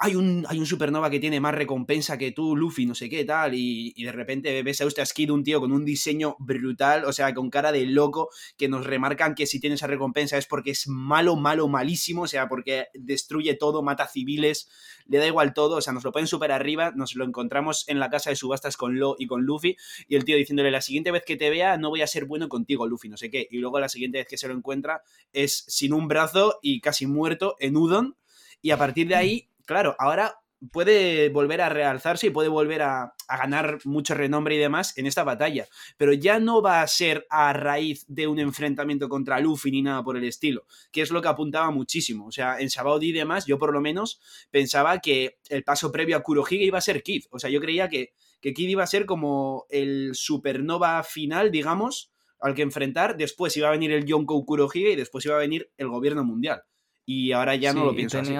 Hay un, hay un supernova que tiene más recompensa que tú, Luffy, no sé qué, tal, y, de repente ves a usted Kid, un tío con un diseño brutal, o sea, con cara de loco, que nos remarcan que si tiene esa recompensa es porque es malo, malo, malísimo, o sea, porque destruye todo, mata civiles, le da igual todo, o sea, nos lo ponen súper arriba, nos lo encontramos en la casa de subastas con Lo y con Luffy, y el tío diciéndole, la siguiente vez que te vea no voy a ser bueno contigo, Luffy, no sé qué, y luego la siguiente vez que se lo encuentra es sin un brazo y casi muerto en Udon, y a partir de ahí, claro, ahora puede volver a realzarse y puede volver a, a ganar mucho renombre y demás en esta batalla pero ya no va a ser a raíz de un enfrentamiento contra Luffy ni nada por el estilo, que es lo que apuntaba muchísimo. O sea, en Sabaody y demás, yo por lo menos pensaba que el paso previo a Kurohige iba a ser Kid. O sea, yo creía que, que Kid iba a ser como el supernova final, digamos, al que enfrentar. Después iba a venir el Yonkou Kurohige y después iba a venir el gobierno mundial. Y ahora ya no Sí, lo pienso así.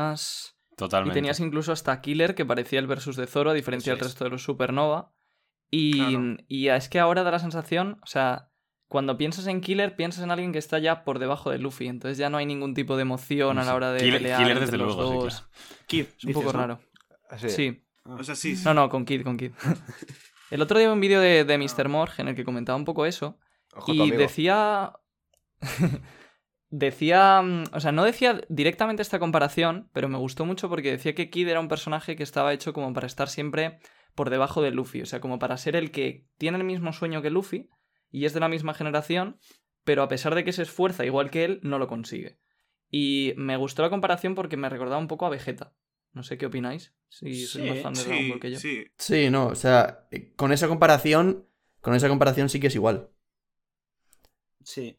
Tenías... Y Totalmente. tenías incluso hasta Killer, que parecía el versus de Zoro, a diferencia del es. resto de los Supernova. Y, Claro. y es que ahora da la sensación, o sea, cuando piensas en Killer, piensas en alguien que está ya por debajo de Luffy. Entonces ya no hay ningún tipo de emoción a la hora de Killer- pelear Killer, entre desde los luego, sí, dos. claro. Kid, Es un dices, poco ¿no? raro. Así. Sí. O sea, sí. sí. No, no, con Kid, con Kid. (laughs) El otro día vi un vídeo de, de Mr. Morg en el que comentaba un poco eso. Ojo, Y decía. Decía. mm, O sea, no decía directamente esta comparación, pero me gustó mucho porque decía que Kid era un personaje que estaba hecho como para estar siempre por debajo de Luffy. O sea, como para ser el que tiene el mismo sueño que Luffy y es de la misma generación, pero a pesar de que se esfuerza igual que él, no lo consigue. Y me gustó la comparación porque me recordaba un poco a Vegeta. No sé qué opináis. Si sois Sí, más fan de Dragon Sí, Ball que yo. sí. Sí, no, o sea, eh, con esa comparación, con esa comparación sí que es igual. Sí.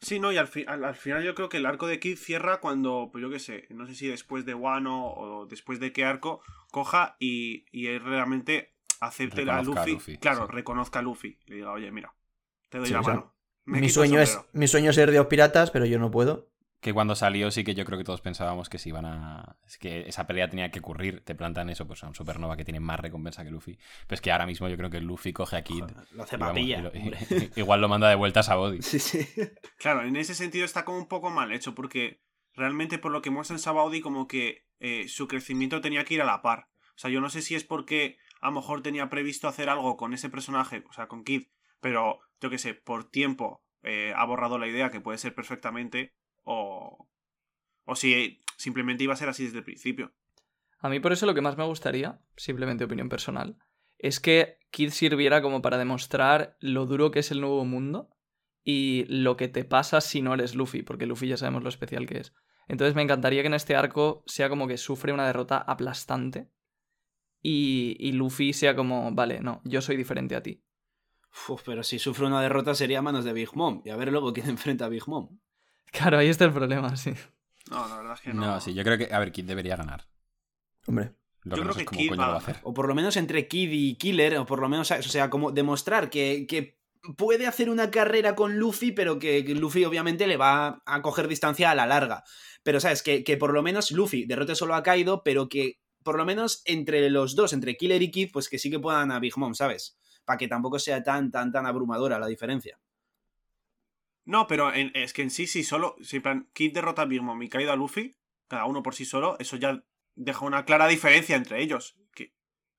Sí, no, y al, fi- al, al final yo creo que el arco de Kid cierra cuando, pues yo qué sé, no sé si después de Wano o después de qué arco coja y, y él realmente acepte a Reconozca a Luffy, Luffy, claro, sí. reconozca a Luffy, le diga, oye, mira, te doy Sí, la o sea, mano. Mi sueño, es, sombrero". mi sueño es ser de los piratas, pero yo no puedo. Que cuando salió sí que yo creo que todos pensábamos que se iban a... Es que esa pelea tenía que ocurrir. Te plantan eso, pues a un Supernova que tiene más recompensa que Luffy. Pero es que ahora mismo yo creo que Luffy coge a Kid. Joder, lo hace vamos, papilla. y lo- y- hombre. (laughs) igual lo manda de vuelta a Sabody. (laughs) Sí, sí. Claro, en ese sentido está como un poco mal hecho, porque realmente por lo que muestra en Sabaudi, como que eh, su crecimiento tenía que ir a la par. O sea, yo no sé si es porque a lo mejor tenía previsto hacer algo con ese personaje, o sea, con Kid, pero yo qué sé, por tiempo eh, ha borrado la idea, que puede ser perfectamente, o, o si simplemente iba a ser así desde el principio. A mí por eso lo que más me gustaría, simplemente opinión personal, es que Kid sirviera como para demostrar lo duro que es el nuevo mundo y lo que te pasa si no eres Luffy, porque Luffy ya sabemos lo especial que es. Entonces me encantaría que en este arco sea como que sufre una derrota aplastante y, y Luffy sea como, vale, no, yo soy diferente a ti. Uf, pero si sufre una derrota sería a manos de Big Mom. Y a ver luego quién (laughs) enfrenta a Big Mom. Claro, ahí está el problema, sí. No, la verdad es que no. No, sí, yo creo que... A ver, Kid debería ganar. Hombre. Lo Yo que no creo sé que cómo Kid coño va lo va a hacer. O por lo menos entre Kid y Killer, o por lo menos, o sea, como demostrar que, que puede hacer una carrera con Luffy, pero que, que Luffy obviamente le va a coger distancia a la larga. Pero, ¿sabes? Que, que por lo menos Luffy derrote solo a Kaido, pero que por lo menos entre los dos, entre Killer y Kid, pues que sí que puedan a Big Mom, ¿sabes? Para que tampoco sea tan, tan, tan abrumadora la diferencia. No, pero en- es que en sí, sí, solo. Si en plan, Kid derrota a Big Mom y caído a Luffy, cada uno por sí solo, eso ya deja una clara diferencia entre ellos. Que,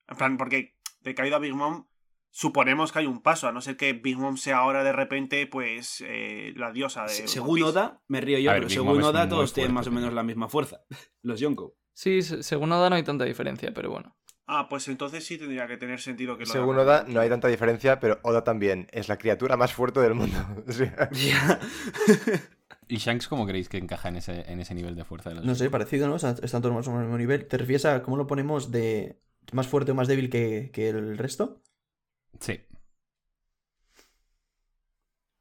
en plan, porque de caído a Big Mom, suponemos que hay un paso, a no ser que Big Mom sea ahora de repente, pues, eh, la diosa de. Se- según. Oda, me río yo, A pero según Oda todos tienen fuerte, más o menos la misma fuerza. (laughs) Los Yonko. Sí, se- según Oda no hay tanta diferencia, pero bueno. Ah, pues entonces sí tendría que tener sentido que lo Según. Oda, no hay tanta diferencia, pero Oda también es la criatura más fuerte del mundo. (laughs) (laughs) ¿Y Shanks cómo creéis que encaja en ese, en ese nivel de fuerza de los No sé, parecido, ¿no? Están todos más o menos al mismo nivel. ¿Te refieres a cómo lo ponemos de más fuerte o más débil que, que el resto? Sí.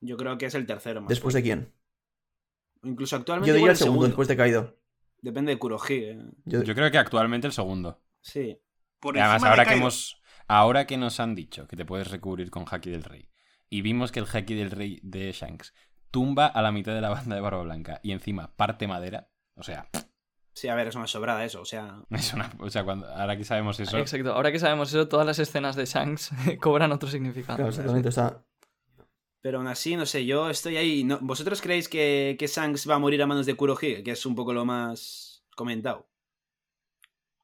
Yo creo que es el tercero más. ¿Después de quién? Incluso actualmente Yo diría el segundo, después de Kaido. Depende de Kurohige. ¿eh? Yo- Yo creo que actualmente el segundo. Sí. Por Y además, de ahora que hemos. Ahora que nos han dicho que te puedes recubrir con Haki del Rey. Y vimos que el Haki del Rey de Shanks tumba a la mitad de la banda de Barba Blanca y encima parte madera. O sea, Sí, a ver, es una sobrada eso. O sea, es una. O sea, cuando, ahora que sabemos eso. Exacto, ahora que sabemos eso, todas las escenas de Shanks (laughs) cobran otro significado. Claro, exactamente. O sea, pero aún así, no sé, yo estoy ahí. no- ¿Vosotros creéis que, que Shanks va a morir a manos de Kurohige? Que es un poco lo más comentado.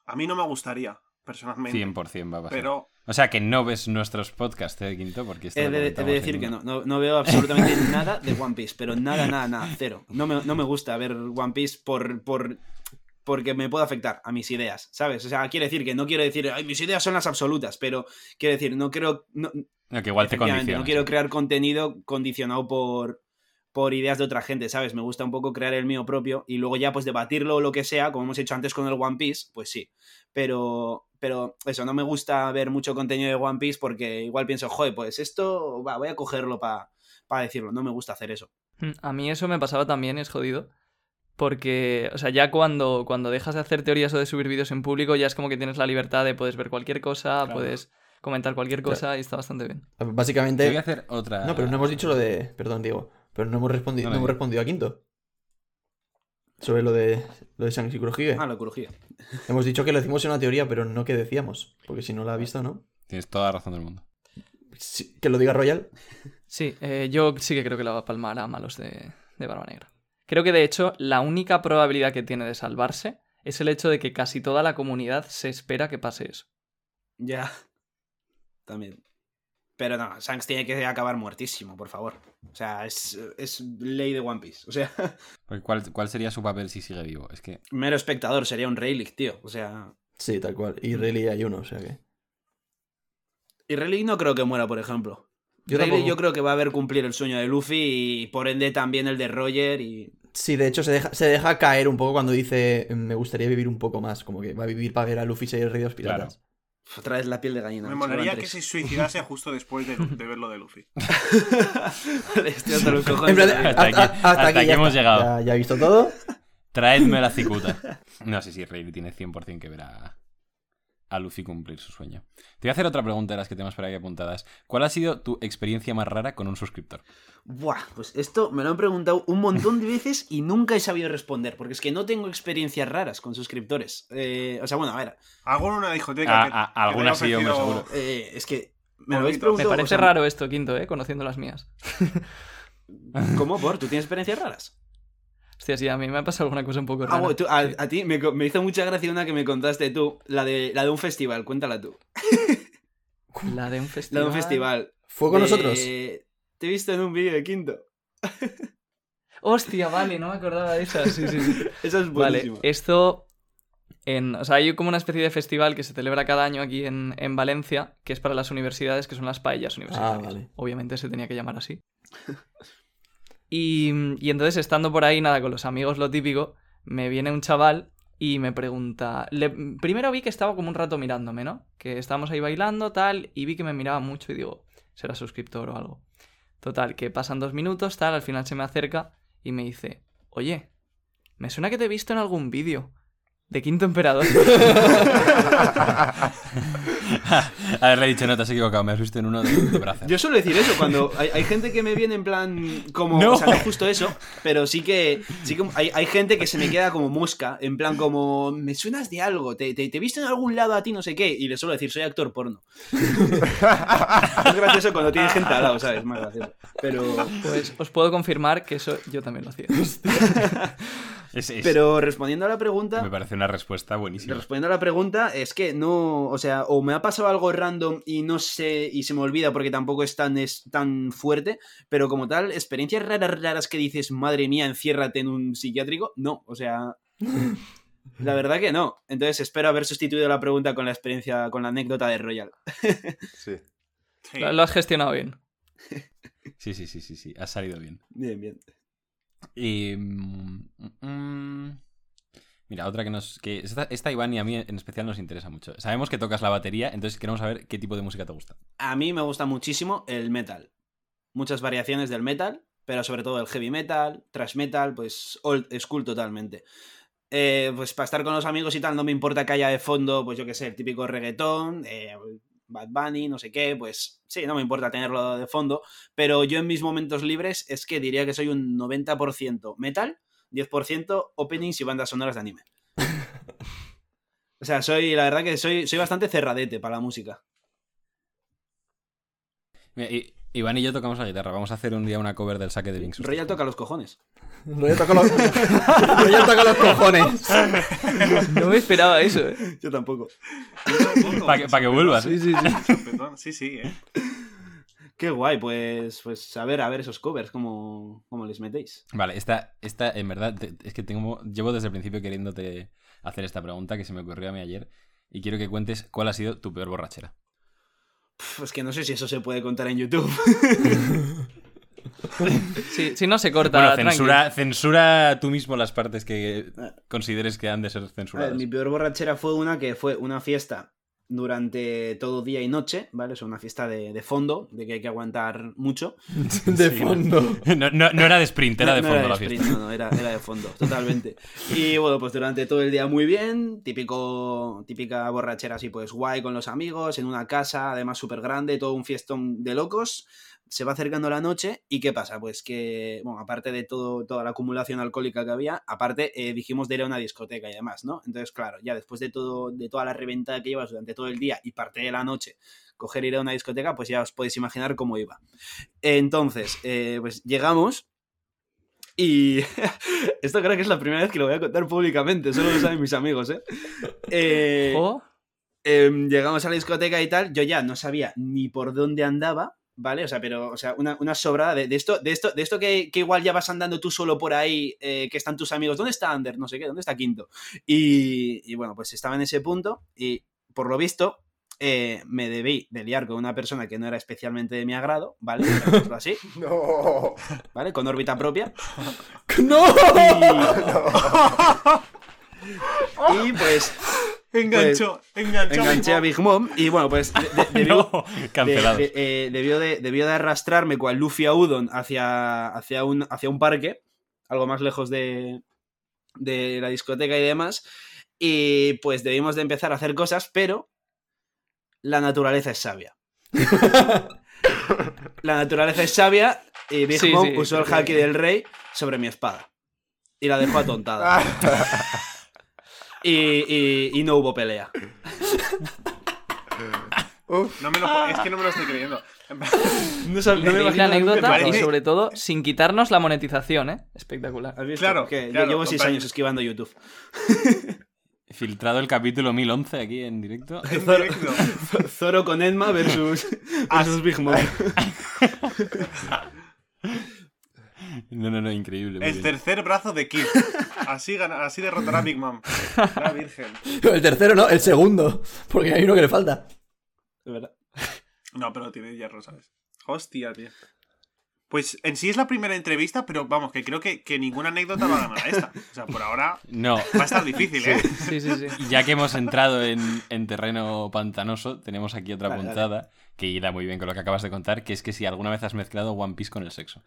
A mí no me gustaría, personalmente. 100% va a pasar. Pero O sea, que no ves nuestros podcasts de Quinto porque He lo de, he de decir en que no, no, no veo absolutamente (laughs) nada de One Piece, pero nada, nada, nada, cero. No me, no me gusta ver One Piece por, por, porque me puede afectar a mis ideas, ¿sabes? O sea, quiere decir que no quiero decir, Ay, mis ideas son las absolutas, pero quiero decir, no creo, no, No, que igual te condiciona. no quiero crear contenido condicionado por, por ideas de otra gente, ¿sabes? Me gusta un poco crear el mío propio y luego ya pues debatirlo o lo que sea, como hemos hecho antes con el One Piece, pues sí. Pero, pero eso, no me gusta ver mucho contenido de One Piece porque igual pienso, joder, pues esto, va, voy a cogerlo para decirlo, no me gusta hacer eso. Mm, A mí eso me pasaba también, es jodido. Porque, o sea, ya cuando, cuando dejas de hacer teorías o de subir vídeos en público, ya es como que tienes la libertad de puedes ver cualquier cosa, Claro. puedes comentar cualquier Claro. cosa y está bastante bien. Te voy a básicamente. hacer otra. No, pero no hemos dicho lo de. Perdón, Diego. Pero no hemos respondido, No, hemos di. respondido a Quinto. Sobre lo de lo de Shanks y Kurohige. Ah, la curujía. Hemos dicho que lo decimos en una teoría, pero no que decíamos. Porque si no la ha visto, ¿no? Tienes toda la razón del mundo. Sí, que lo diga Royal. Sí, eh, yo sí que creo que la va a palmar a malos de, de Barba Negra. Creo que de hecho la única probabilidad que tiene de salvarse es el hecho de que casi toda la comunidad se espera que pase eso. Ya. También. Pero no, Shanks tiene que acabar muertísimo, por favor. O sea, es, es ley de One Piece. O sea, (laughs) ¿cuál, ¿Cuál sería su papel si sigue vivo? Es que. mero espectador, sería un Rayleigh, tío. O sea, Sí, tal cual. Y Rayleigh hay uno, o sea que. Y Rayleigh no creo que muera, por ejemplo. Yo Rayleigh tampoco. yo creo que va a ver cumplir el sueño de Luffy y por ende también el de Roger y... Sí, de hecho se deja, se deja caer un poco cuando dice me gustaría vivir un poco más. Como que va a vivir para ver a Luffy ser el rey de los piratas. Otra vez la piel de gallina. me molaría que se (laughs) suicidase justo después de, de ver lo de Luffy. Estoy hasta los (laughs) cojones plan, Hasta aquí- hasta aquí ya hemos está. llegado. Ya, ya he visto todo. Traedme la cicuta. No sé si Rayleigh tiene 100% que ver a, a Luffy cumplir su sueño. Te voy a hacer otra pregunta de las que tenemos por ahí apuntadas. ¿Cuál ha sido tu experiencia más rara con un suscriptor? Buah, pues esto me lo han preguntado un montón de veces y nunca he sabido responder, porque es que no tengo experiencias raras con suscriptores. Eh, o sea, bueno, a ver, en una discoteca. Ah, que- ah, que me alguna sí, ofrecido- seguro. eh, es que me lo habéis Bonito. Me preguntado. parece o sea, raro esto, Quinto, ¿eh? Conociendo las mías. ¿Cómo, por? ¿Tú tienes experiencias raras? Hostia, sí, a mí me ha pasado alguna cosa un poco Ah, rara. bueno, tú- a, a ti me, hizo mucha gracia una que me contaste tú, la de, la de un festival, cuéntala tú. La de un (laughs) La festival. de un festival. ¿Fue con de- nosotros? Te he visto en un vídeo de quinto. (laughs) Hostia, vale, no me acordaba de esa. Sí, sí, sí. (laughs) Eso es Vale, buenísimo. esto. En, o sea, hay como una especie de festival que se celebra cada año aquí en, en Valencia, que es para las universidades, que son las paellas universitarias. Ah, vale. Obviamente se tenía que llamar así. Y, entonces, estando por ahí, nada, con los amigos, lo típico, me viene un chaval y me pregunta. le- primero vi que estaba como un rato mirándome, ¿no? Que estábamos ahí bailando, tal, y vi que me miraba mucho y digo, será suscriptor o algo. Total, que pasan dos minutos, tal, al final se me acerca y me dice, oye, me suena que te he visto en algún vídeo de Quinto Emperador. (laughs) Haberle dicho, no, te has equivocado, me has visto en uno de, de brazos. Yo suelo decir eso cuando hay, hay gente que me viene en plan como No. o sea, no justo eso, pero sí que sí que hay, hay gente que se me queda como mosca, en plan como me suenas de algo, te, te, te he visto en algún lado a ti no sé qué y le suelo decir soy actor porno. (laughs) es gracioso cuando tienes gente al lado, ¿sabes? Más gracioso. Pero Pues os puedo confirmar que eso yo también lo hacía. (laughs) Es- es- pero respondiendo a la pregunta, Me parece una respuesta buenísima. Respondiendo a la pregunta, es que no, o sea, o me ha pasado algo random y no sé, y se me olvida porque tampoco es tan, es tan fuerte, pero como tal, experiencias raras, raras que dices, madre mía, enciérrate en un psiquiátrico, no, o sea, (laughs) la verdad que no. Entonces espero haber sustituido la pregunta con la experiencia, con la anécdota de Royal. (laughs) Sí. Sí. Lo, lo has gestionado bien. (laughs) Sí, sí, sí, sí, sí, ha salido bien. Bien, bien. Y. mm, mm, mira, otra que nos. Que esta, esta Iván y a mí en especial nos interesa mucho. Sabemos que tocas la batería, entonces queremos saber qué tipo de música te gusta. A mí me gusta muchísimo el metal. Muchas variaciones del metal, pero sobre todo el heavy metal, thrash metal, pues old school totalmente. Eh, pues para estar con los amigos y tal, no me importa que haya de fondo, pues yo qué sé, el típico reggaetón, eh, Bad Bunny, no sé qué, pues sí, no me importa tenerlo de fondo, pero yo en mis momentos libres es que diría que soy un 90% metal, 10% openings y bandas sonoras de anime. O sea, soy, la verdad que soy, soy bastante cerradete para la música. Mira, y- Iván y yo tocamos la guitarra. Vamos a hacer un día una cover del saque de Binks. Royal toca los cojones. Royal toca los, Royal toca los cojones. No me esperaba eso, eh. Yo tampoco. Pa' que- pa' que vuelvas, Sí, sí, sí. Sí, sí, eh. Qué guay, pues, pues a ver, a ver esos covers, cómo, cómo les metéis. Vale, esta, esta en verdad, te- es que tengo, llevo desde el principio queriéndote hacer esta pregunta que se me ocurrió a mí ayer. Y quiero que cuentes cuál ha sido tu peor borrachera. Pff, es que no sé si eso se puede contar en YouTube. (laughs) Si, no se corta. Bueno, tranqui. censura, censura tú mismo las partes que consideres que han de ser ver, censuradas. mi peor borrachera fue una que fue una fiesta durante todo día y noche, ¿vale? Es una fiesta de, de fondo, de que hay que aguantar mucho. (laughs) De fondo. (laughs) No, no- no era de sprint, era de No fondo la sprint, fiesta. No, no, era, era de fondo, totalmente. Y bueno, pues durante todo el día muy bien, típico, típica borrachera así, pues guay con los amigos, en una casa, además súper grande, todo un fiestón de locos. Se va acercando la noche y ¿qué pasa? Pues que, bueno, aparte de todo, toda la acumulación alcohólica que había, aparte eh, dijimos de ir a una discoteca y demás, ¿no? Entonces, claro, ya después de, todo, de toda la reventada que llevas durante todo el día y parte de la noche, coger ir a una discoteca, pues ya os podéis imaginar cómo iba. Entonces, eh, pues llegamos y (laughs) esto creo que es la primera vez que lo voy a contar públicamente, solo lo saben mis amigos, ¿eh? Eh, Oh, em, llegamos a la discoteca y tal, yo ya no sabía ni por dónde andaba, ¿vale? O sea, pero, o sea, una, una sobrada de, de esto, de esto, de esto que, que igual ya vas andando tú solo por ahí, eh, que están tus amigos, ¿dónde está Ander? No sé qué, ¿dónde está Quinto? Y, y bueno, pues estaba en ese punto y por lo visto eh, me debí de liar con una persona que no era especialmente de mi agrado, ¿vale? Así, (laughs) No. ¿vale? Con órbita propia. (laughs) ¡No! Y (laughs) pues Enganchó, enganchó. enganché a Big Mom y bueno, pues de- de- (laughs) debió, No, de- cancelados. de- eh, debió, de, debió de arrastrarme cual Luffy a Udon hacia, hacia, un, hacia un parque, algo más lejos de, de la discoteca y demás. Y pues debimos de empezar a hacer cosas, pero La naturaleza es sabia. (laughs) La naturaleza es sabia y Big Sí, Mom sí, usó el haki del rey sobre mi espada. Y la dejó atontada. (laughs) y, y- y no hubo pelea. No me lo, es que no me lo estoy creyendo. No, sab- no me imagino- anécdota y sobre todo sin quitarnos la monetización, ¿eh? Espectacular. ¿Has visto? Claro, Que yo llevo seis años esquivando YouTube. (laughs) Filtrado el capítulo 1011 aquí en directo. en Zoro- directo. (laughs) Zoro con Enma versus, versus Big Mom. (laughs) No, no, no, increíble. El bien. tercer brazo de Kid. Así, gana- así derrotará a Big Mom. La Virgen. El tercero no, el segundo. Porque hay uno que le falta. De verdad. No, pero tiene hierro, ¿sabes? Hostia, tío. Pues en sí es la primera entrevista, pero vamos, que creo que, que ninguna anécdota va a ganar a esta. O sea, por ahora No, va a estar difícil, ¿eh? Sí, sí, sí. ya que hemos entrado en, en terreno pantanoso, tenemos aquí otra Dale, dale. puntada que irá muy bien con lo que acabas de contar, que es que si alguna vez has mezclado One Piece con el sexo.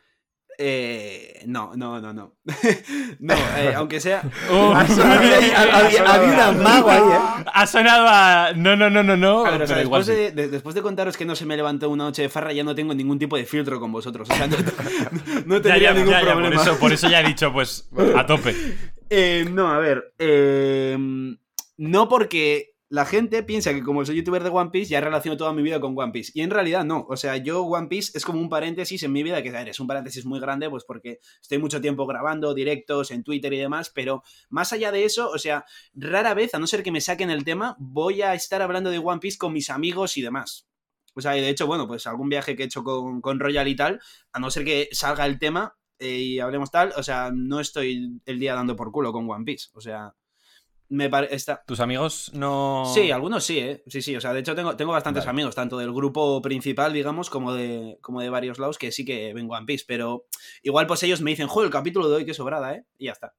Eh, no, no, no, no. (laughs) no, eh, aunque sea. había, había- un mago ahí, ¿eh? Ha sonado a... No, no, no, no, no. Ver, o sea, después, sí. de, de- después de contaros que no se me levantó una noche de farra, ya no tengo ningún tipo de filtro con vosotros. O sea, no, no (laughs) tendría ya, ningún ya, ya, por, problema. eso, por eso ya he dicho, pues, a tope. (laughs) Eh, no, a ver. eh, no porque la gente piensa que como soy youtuber de One Piece ya relaciono toda mi vida con One Piece. Y en realidad no. O sea, yo One Piece es como un paréntesis en mi vida, que ver, es un paréntesis muy grande, pues porque estoy mucho tiempo grabando directos en Twitter y demás, pero más allá de eso, o sea, rara vez, a no ser que me saquen el tema, voy a estar hablando de One Piece con mis amigos y demás. O sea, y de hecho, bueno, pues algún viaje que he hecho con, con Royal y tal, a no ser que salga el tema eh, y hablemos tal, o sea, no estoy el día dando por culo con One Piece. O sea, me parece. Está... ¿Tus amigos no...? Sí, algunos sí, ¿eh? Sí, sí, o sea, de hecho tengo, tengo bastantes Vale. amigos, tanto del grupo principal, digamos, como de, como de varios lados que sí que ven One Piece, pero igual pues ellos me dicen, joder, el capítulo de hoy, qué sobrada, ¿eh? Y ya está.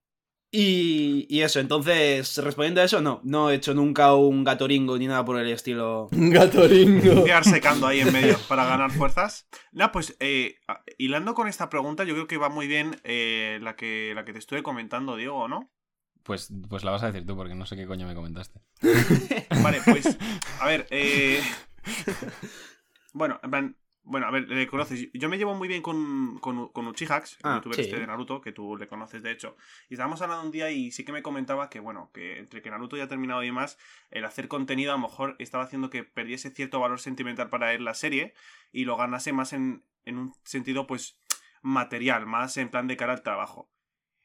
Y, y eso, entonces, respondiendo a eso, no, no he hecho nunca un gatoringo ni nada por el estilo. (laughs) Un gatoringo. Quedar secando ahí en medio para ganar fuerzas. Nada, pues eh, hilando con esta pregunta, yo creo que va muy bien eh, la, que, la que te estuve comentando, Diego, ¿no? Pues, pues la vas a decir tú, porque no sé qué coño me comentaste. (laughs) Vale, pues, a ver, eh... (laughs) Bueno, en plan, bueno, a ver, le conoces. Yo me llevo muy bien con, con, con Uchihax, el Ah, youtuber sí. este de Naruto, que tú le conoces de hecho. Y estábamos hablando un día y sí que me comentaba que, bueno, que entre que Naruto ya ha terminado y demás, el hacer contenido a lo mejor estaba haciendo que perdiese cierto valor sentimental para él la serie y lo ganase más en, en un sentido, pues, material, más en plan de cara al trabajo.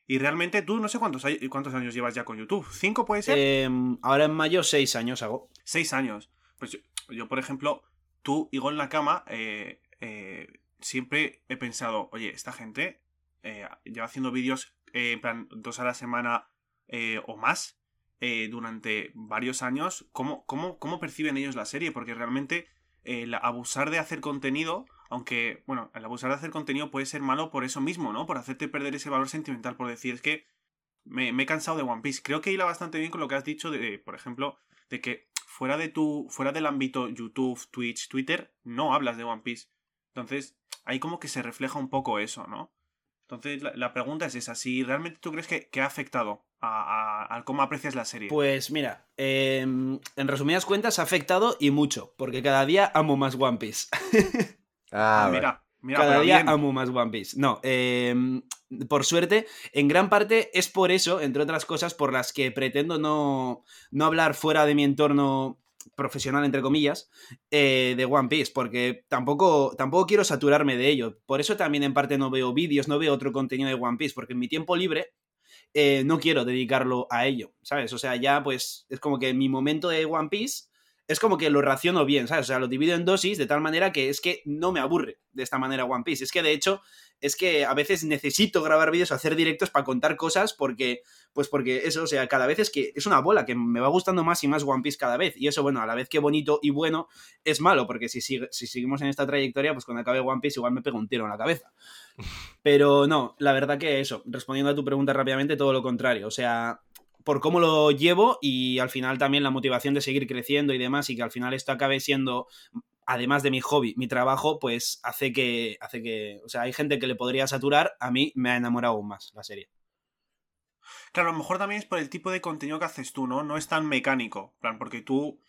Y realmente tú no sé cuántos, cuántos años llevas ya con YouTube. ¿Cinco puede ser? Em, ahora en mayo, seis años hago. seis años. Pues yo, yo, por ejemplo, tú, Higo en la cama, eh, eh, siempre he pensado, oye, esta gente eh, lleva haciendo vídeos eh, en plan dos a la semana eh, o más eh, durante varios años. ¿Cómo, cómo, ¿Cómo perciben ellos la serie? Porque realmente el abusar de hacer contenido, aunque, bueno, el abusar de hacer contenido puede ser malo por eso mismo, ¿no? Por hacerte perder ese valor sentimental, por decir, es que me, he cansado de One Piece. Creo que hila bastante bien con lo que has dicho de, por ejemplo, de que fuera de tu fuera del ámbito YouTube, Twitch, Twitter, no hablas de One Piece. Entonces, ahí como que se refleja un poco eso, ¿no? Entonces, la, pregunta es esa, si realmente tú crees que, que ha afectado a cómo aprecias la serie. Pues mira, em, en resumidas cuentas ha afectado y mucho, porque cada día amo más One Piece. (laughs) Ah, Ah, mira, mira, cada día bien. amo más One Piece. No, em, por suerte, en gran parte es por eso, entre otras cosas, por las que pretendo no, no hablar fuera de mi entorno profesional, entre comillas, eh, de One Piece, porque tampoco, tampoco quiero saturarme de ello. Por eso también en parte no veo vídeos, no veo otro contenido de One Piece, porque en mi tiempo libre eh, no quiero dedicarlo a ello, ¿sabes? O sea, ya pues es como que mi momento de One Piece es como que lo raciono bien, ¿sabes? O sea, lo divido en dosis de tal manera que es que no me aburre de esta manera One Piece. Es que de hecho, es que a veces necesito grabar vídeos o hacer directos para contar cosas porque, pues porque eso, o sea, cada vez es que es una bola que me va gustando más y más One Piece cada vez. Y eso, bueno, a la vez que bonito y bueno, es malo, porque si, sigue- si seguimos en esta trayectoria, pues cuando acabe One Piece igual me pego un tiro en la cabeza. (laughs) Pero no, la verdad que eso, respondiendo a tu pregunta rápidamente, todo lo contrario. O sea, por cómo lo llevo y al final también la motivación de seguir creciendo y demás y que al final esto acabe siendo además de mi hobby, mi trabajo, pues hace que hace que, o sea, hay gente que le podría saturar, a mí me ha enamorado aún más la serie. Claro, a lo mejor también es por el tipo de contenido que haces tú, ¿no? No es tan mecánico. Plan, porque tú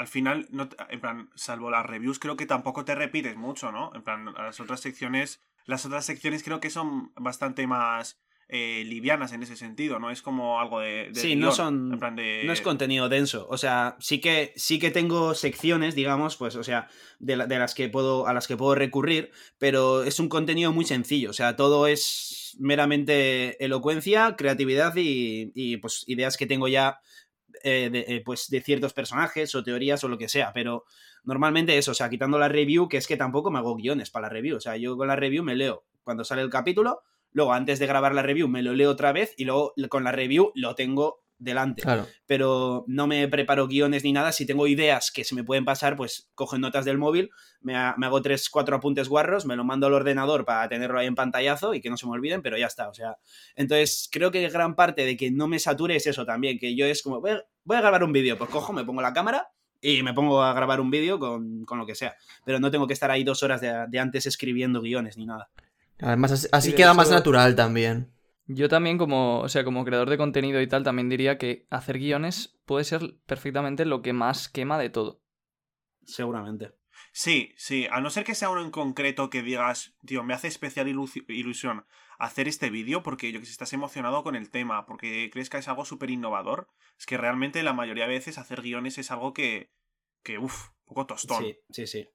al final, no en plan, salvo las reviews, creo que tampoco te repites mucho, ¿no? En plan, las otras secciones, las otras secciones creo que son bastante más eh, livianas en ese sentido, ¿no? Es como algo de... de Sí, no son- en plan de- No es contenido denso. O sea, sí que, sí que tengo secciones, digamos, pues, o sea, de, la- de las que puedo, a las que puedo recurrir, pero es un contenido muy sencillo. O sea, todo es meramente elocuencia, creatividad y, y, pues ideas que tengo ya eh, de, eh, pues, de ciertos personajes o teorías o lo que sea. Pero normalmente eso, o sea, quitando la review, que es que tampoco me hago guiones para la review. O sea, yo con la review me leo cuando sale el capítulo, luego antes de grabar la review me lo leo otra vez y luego con la review lo tengo delante Claro. pero no me preparo guiones ni nada. Si tengo ideas que se me pueden pasar, pues cojo notas del móvil, me, ha- me hago tres, cuatro apuntes guarros, me lo mando al ordenador para tenerlo ahí en pantallazo y que no se me olviden, pero ya está. O sea, entonces creo que gran parte de que no me sature es eso también, que yo es como, voy a, voy a grabar un vídeo, pues cojo, me pongo la cámara. Y me pongo a grabar un vídeo con, con lo que sea. Pero no tengo que estar ahí dos horas de, de antes escribiendo guiones ni nada. Además, así, queda más natural también. Yo también como, o sea, como creador de contenido y tal, también diría que hacer guiones puede ser perfectamente lo que más quema de todo. Seguramente. Sí, sí, a no ser que sea uno en concreto que digas, tío, me hace especial ilu- ilusión hacer este vídeo porque yo que sé, estás emocionado con el tema, porque crees que es algo súper innovador, es que realmente la mayoría de veces hacer guiones es algo que, que uff, un poco tostón. Sí, sí, sí.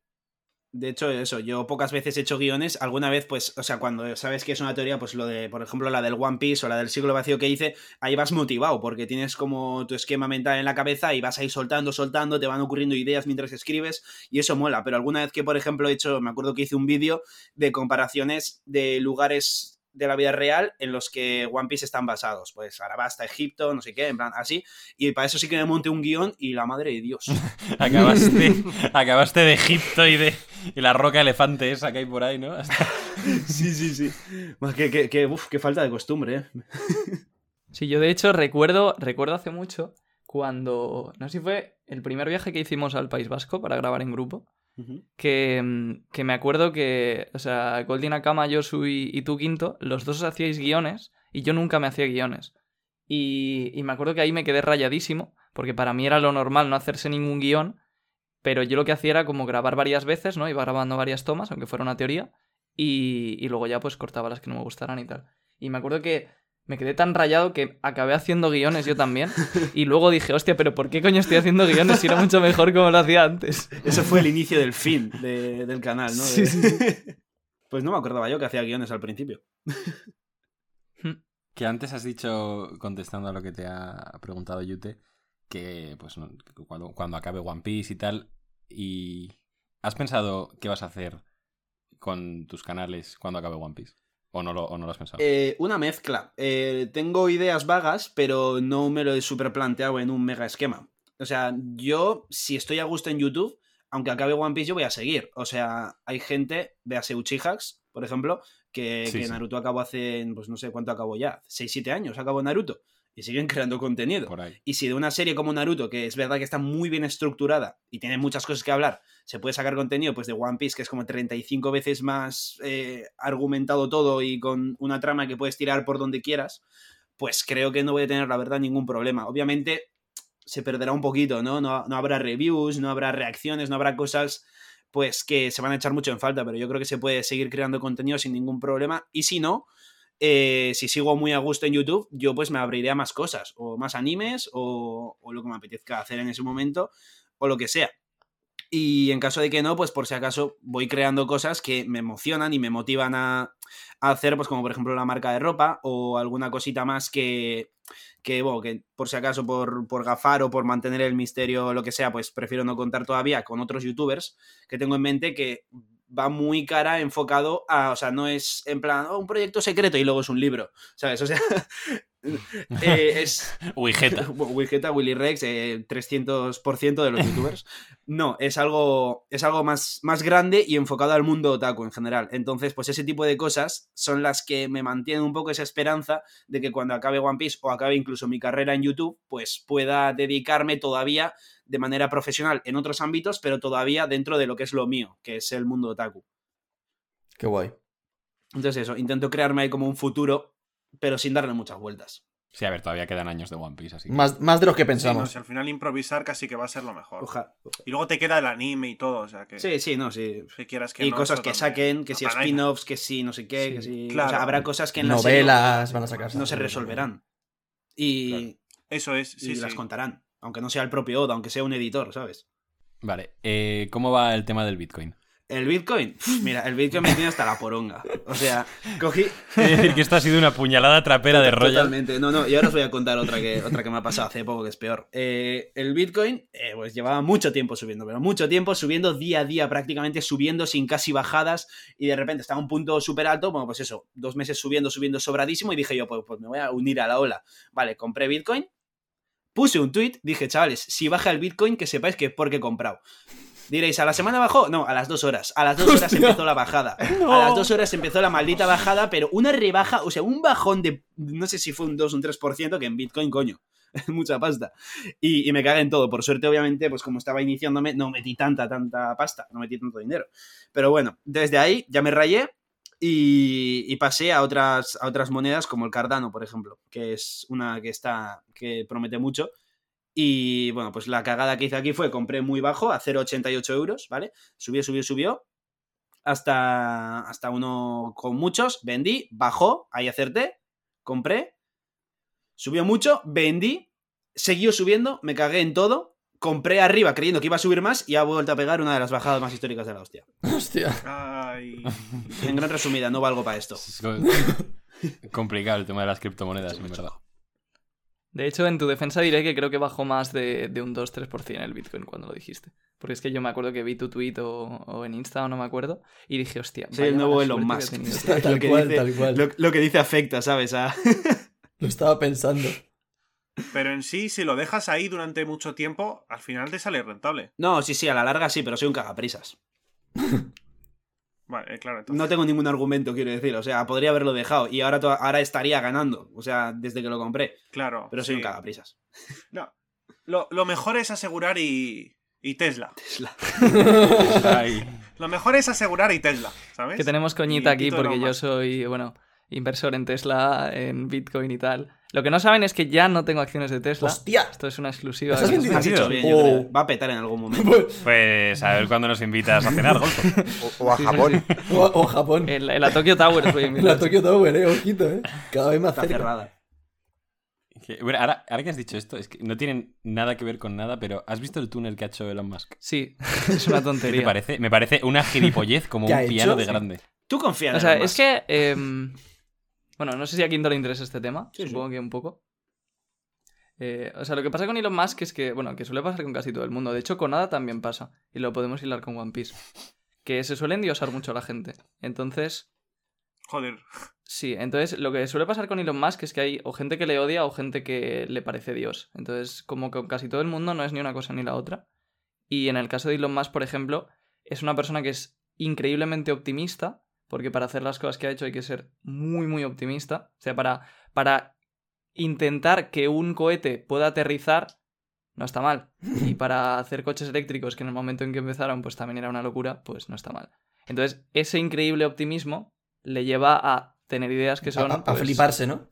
De hecho, eso, yo pocas veces he hecho guiones. Alguna vez, pues, o sea, cuando sabes que es una teoría, pues lo de, por ejemplo, la del One Piece o la del siglo vacío que hice, ahí vas motivado, porque tienes como tu esquema mental en la cabeza y vas ahí soltando, soltando, te van ocurriendo ideas mientras escribes, y eso mola. Pero alguna vez que, por ejemplo, he hecho, me acuerdo que hice un vídeo de comparaciones de lugares de la vida real en los que One Piece están basados. Pues Arabasta, Egipto, no sé qué, en plan, así. Y para eso sí que me monté un guion y la madre de Dios. (laughs) Acabaste, acabaste de Egipto y de y la roca elefante esa que hay por ahí, ¿no? Hasta- (laughs) Sí, sí, sí. Más que, que, que, uf, qué falta de costumbre, ¿eh? Sí, yo de hecho recuerdo, recuerdo hace mucho cuando, no sé si fue el primer viaje que hicimos al País Vasco para grabar en grupo, que, mm, que me acuerdo que, o sea, Goldie Nakama, Josu y, y tú Quinto, los dos hacíais guiones y yo nunca me hacía guiones. Y, y me acuerdo que ahí me quedé rayadísimo, porque para mí era lo normal no hacerse ningún guion, pero yo lo que hacía era como grabar varias veces, ¿no? Iba grabando varias tomas, aunque fuera una teoría, y, y luego ya pues cortaba las que no me gustaran y tal. Y me acuerdo que me quedé tan rayado que acabé haciendo guiones yo también. Y luego dije, hostia, pero ¿por qué coño estoy haciendo guiones si era mucho mejor como lo hacía antes? Eso fue el inicio del fin de- del canal, ¿no? Sí, De- sí, (laughs) Pues no me acordaba yo que hacía guiones al principio. Que antes has dicho, contestando a lo que te ha preguntado Yute, que pues cuando, cuando acabe One Piece y tal, y ¿has pensado qué vas a hacer con tus canales cuando acabe One Piece? ¿O no lo, o no lo has pensado? Eh, una mezcla. Eh, tengo ideas vagas, pero no me lo he super planteado en un mega esquema. O sea, yo, si estoy a gusto en YouTube, aunque acabe One Piece, yo voy a seguir. O sea, hay gente, véase Uchihax, por ejemplo, que, Sí, que sí. Naruto acabó hace, pues no sé cuánto acabó ya, 6-7 años acabó Naruto. Y siguen (laughs) creando contenido. Por ahí. Y si de una serie como Naruto, que es verdad que está muy bien estructurada y tiene muchas cosas que hablar, se puede sacar contenido pues de One Piece, que es como 35 veces más eh, argumentado todo y con una trama que puedes tirar por donde quieras, pues creo que no voy a tener, la verdad, ningún problema. Obviamente se perderá un poquito, ¿no? No, no habrá reviews, no habrá reacciones, no habrá cosas pues que se van a echar mucho en falta, pero yo creo que se puede seguir creando contenido sin ningún problema. Y si no, eh, si sigo muy a gusto en YouTube, yo pues me abriré a más cosas, o más animes, o, lo que me apetezca hacer en ese momento, o lo que sea. Y en caso de que no, pues por si acaso voy creando cosas que me emocionan y me motivan a, hacer, pues como por ejemplo la marca de ropa o alguna cosita más que, que por si acaso por, por gafar o por mantener el misterio o lo que sea, pues prefiero no contar todavía con otros youtubers que tengo en mente que va muy cara enfocado a, o sea, no es en plan, oh, un proyecto secreto y luego es un libro, ¿sabes? O sea, (laughs) (laughs) eh, es... (laughs) Wigeta. (laughs) Wigeta, Willy Rex, eh, 300% de los youtubers. No, es algo, es algo más, más grande y enfocado al mundo otaku en general. Entonces, pues ese tipo de cosas son las que me mantienen un poco esa esperanza de que cuando acabe One Piece o acabe incluso mi carrera en YouTube, pues pueda dedicarme todavía de manera profesional en otros ámbitos, pero todavía dentro de lo que es lo mío, que es el mundo otaku. Qué guay. Entonces eso, intento crearme ahí como un futuro, pero sin darle muchas vueltas. Sí, a ver, todavía quedan años de One Piece, así que... Más, más de los que Sí, no, pensamos. si al final improvisar casi que va a ser lo mejor. Oja- Y luego te queda el anime y todo, o sea que. Sí, sí, no, sí. que quieras que y no, cosas que también. saquen, que No, si spin-offs, que si no sé qué, que si... claro. O sea, habrá cosas que en la serie Novelas van a sacar. no se resolverán. Y, Eso es, sí, y sí. las contarán. Aunque no sea el propio Oda, aunque sea un editor, ¿sabes? Vale, eh, ¿cómo va el tema del Bitcoin? El Bitcoin, mira, el Bitcoin me tiene hasta la poronga. O sea, cogí. (laughs) Es decir, que esto ha sido una puñalada trapera de Royal. Totalmente. No, no, y ahora os voy a contar otra que, otra que me ha pasado hace poco que es peor. Eh, el Bitcoin, eh, pues llevaba mucho tiempo subiendo, pero mucho tiempo subiendo día a día, prácticamente subiendo sin casi bajadas. Y de repente estaba a un punto súper alto, bueno, pues eso, dos meses subiendo, subiendo sobradísimo. Y dije yo, pues, pues me voy a unir a la ola. Vale, compré Bitcoin. Puse un tweet, dije, chavales, si baja el Bitcoin, que sepáis que es porque he comprado. Diréis, ¿a la semana bajó? No, a las dos horas. A las dos (laughs) horas empezó la bajada. A las dos horas empezó la maldita bajada, pero una rebaja, o sea, un bajón de, no sé si fue un 2 o un 3%, que en Bitcoin, coño, (laughs) mucha pasta. Y, y me cagué en todo. Por suerte, obviamente, pues como estaba iniciándome, no metí tanta, tanta pasta, no metí tanto dinero. Pero bueno, desde ahí ya me rayé y, y pasé a otras, a otras monedas como el Cardano, por ejemplo, que es una que está, que promete mucho. Y bueno, pues la cagada que hice aquí fue compré muy bajo, a 0,88 euros, ¿vale? Subió, subió, subió. Hasta, hasta uno con muchos, vendí, bajó, ahí acerté, compré, subió mucho, vendí, siguió subiendo, me cagué en todo, compré arriba creyendo que iba a subir más y ha vuelto a pegar una de las bajadas más históricas de la hostia. (laughs) Hostia. Ay. En gran resumida, no valgo para esto. Es co- (laughs) complicado el tema de las criptomonedas, en verdad. De hecho, en tu defensa diré que creo que bajó más de, de un 2-3% el Bitcoin cuando lo dijiste. Porque es que yo me acuerdo que vi tu tweet o, o en Insta o no me acuerdo y dije, hostia. Soy el nuevo Elon Musk. que he tenido. (laughs) Tal Lo que cual, dice- tal cual. Lo, lo que dice afecta, ¿sabes? A- (laughs) Lo estaba pensando. Pero en sí, si lo dejas ahí durante mucho tiempo, al final te sale rentable. No, sí, sí, a la larga sí, pero soy un cagaprisas. (laughs) Vale, claro. Entonces, No tengo ningún argumento, quiero decir. O sea, podría haberlo dejado y ahora, ahora estaría ganando. O sea, desde que lo compré. Claro. Pero soy sí. un cagaprisas. No. Lo, lo mejor es asegurar y. Y Tesla. Tesla. (laughs) Lo mejor es asegurar y Tesla, ¿sabes? Que tenemos coñita Y aquí porque yo soy, bueno, inversor en Tesla, en Bitcoin y tal. Lo que no saben es que ya no tengo acciones de Tesla. ¡Hostia! Esto es una exclusiva. Has hecho Oh. bien, yo Oh. creo. Va a petar en algún momento. pues a ver cuándo nos invitas a cenar, Golfo. (laughs) O, o a Japón. O, o Japón. En la, en la Tokyo Tower voy a invitar. La Tokyo Tower, eh, ojito, eh. Cada vez más Está cerca. cerrada. Que- bueno, ahora, ahora que has dicho esto, es que no tienen nada que ver con nada, pero ¿has visto el túnel que ha hecho Elon Musk? Sí, (laughs) es una (laughs) ¿Qué te tontería. parece? Me parece una gilipollez como ¿Qué un piano hecho? de grande. Tú confías en O sea, Elon es Musk. que. em, bueno, no sé si a Quinto le interesa este tema. Sí, supongo que un poco. Eh, o sea, lo que pasa con Elon Musk es que, bueno, que suele pasar con casi todo el mundo. De hecho, con Ada también pasa. Y lo podemos hilar con One Piece. Que se suele endiosar mucho a la gente. Entonces, Joder. sí, entonces lo que suele pasar con Elon Musk es que hay o gente que le odia o gente que le parece Dios. Entonces, como con casi todo el mundo no es ni una cosa ni la otra. Y en el caso de Elon Musk, por ejemplo, es una persona que es increíblemente optimista, porque para hacer las cosas que ha hecho hay que ser muy, muy optimista. O sea, para, para intentar que un cohete pueda aterrizar, no está mal. Y (laughs) para hacer coches eléctricos, que en el momento en que empezaron, pues también era una locura, pues no está mal. Entonces, ese increíble optimismo le lleva a tener ideas que son... a, a pues, fliparse, ¿no?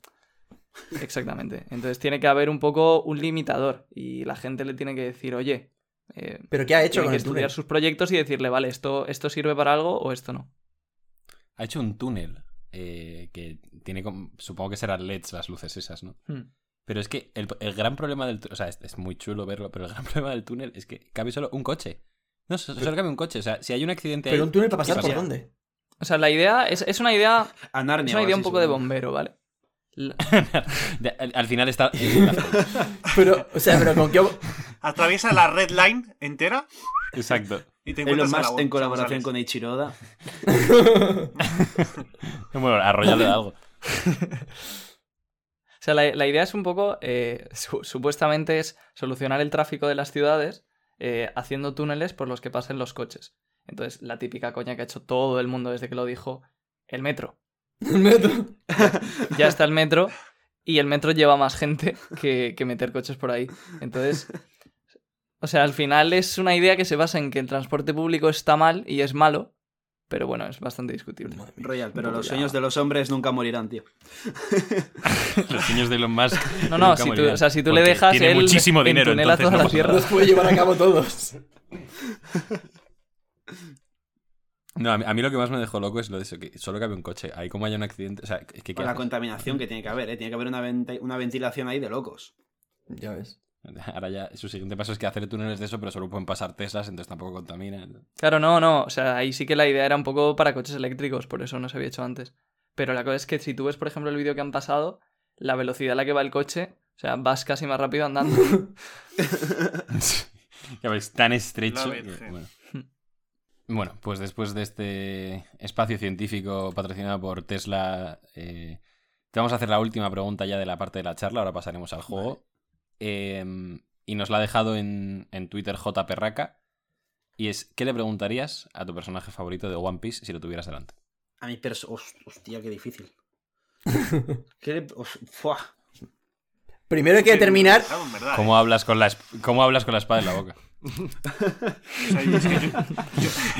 Exactamente. Entonces tiene que haber un poco un limitador y la gente le tiene que decir, oye, eh, Pero ¿qué ha hecho tiene con que el estudiar túnel? sus proyectos y decirle, vale, esto, esto sirve para algo o esto no. Ha hecho un túnel eh, que tiene, como- supongo que serán LEDs las luces esas, ¿no? Hmm. Pero es que el, el gran problema del túnel, o sea, es, es muy chulo verlo, pero el gran (laughs) problema del túnel es que cabe solo un coche. No, so- solo cabe un coche. O sea, si hay un accidente Pero ahí, un túnel para ¿qué pasar por pasa? dónde? O sea, la idea es, es una idea, A Narnia es una idea un poco de bombero, ¿vale? (laughs) La- al, al final está... (laughs) Pero, o sea, pero con qué. Atraviesa la red line entera Exacto. Y te Elon Musk en colaboración ¿sabes? con Eiichiroda. (laughs) Bueno, arrollarle algo. (laughs) O sea, la, la idea es un poco, eh, su- supuestamente es solucionar el tráfico de las ciudades eh, haciendo túneles por los que pasen los coches. Entonces, la típica coña que ha hecho todo el mundo desde que lo dijo, el metro. (laughs) El metro. Ya está el metro y el metro lleva más gente que, que meter coches por ahí. Entonces, o sea, al final es una idea que se basa en que el transporte público está mal y es malo, Pero bueno, es bastante discutible. Royal, pero los sueños de los hombres nunca morirán, tío. (laughs) Los niños de Elon Musk. (laughs) No, no, si tú, o sea, si tú le dejas, tiene él muchísimo dinero, entonces toda no la pasa tierra. nada. Los puede llevar a cabo todos. (laughs) No, a mí, a mí lo que más me dejó loco es lo de eso, que solo cabe un coche. Ahí como haya un accidente, o sea, es que ¿qué Con la contaminación que tiene que haber, ¿eh? Tiene que haber una ventilación ahí de locos. Ya ves. (laughs) Ahora ya, su siguiente paso es que hacer túneles de eso, pero solo pueden pasar Teslas, entonces tampoco contaminan. Claro, no, no. O sea, ahí sí que la idea era un poco para coches eléctricos, por eso no se había hecho antes. Pero la cosa es que si tú ves, por ejemplo, el vídeo que han pasado, la velocidad a la que va el coche, o sea, vas casi más rápido andando. (laughs) ya ves, tan estrecho. La que, Virgen. bueno. Bueno, pues después de este espacio científico patrocinado por Tesla, eh, te vamos a hacer la última pregunta ya de la parte de la charla. Ahora pasaremos al juego. Eh, y nos la ha dejado en, en Twitter J. Perraca. Y es, ¿qué le preguntarías a tu personaje favorito de One Piece si lo tuvieras delante? A mi perso... Host- Hostia, qué difícil. (laughs) ¿Qué le... Fuah. Primero hay que determinar. ¿Cómo ¿eh? hablas con la, esp- cómo hablas con la espada en la boca? (laughs)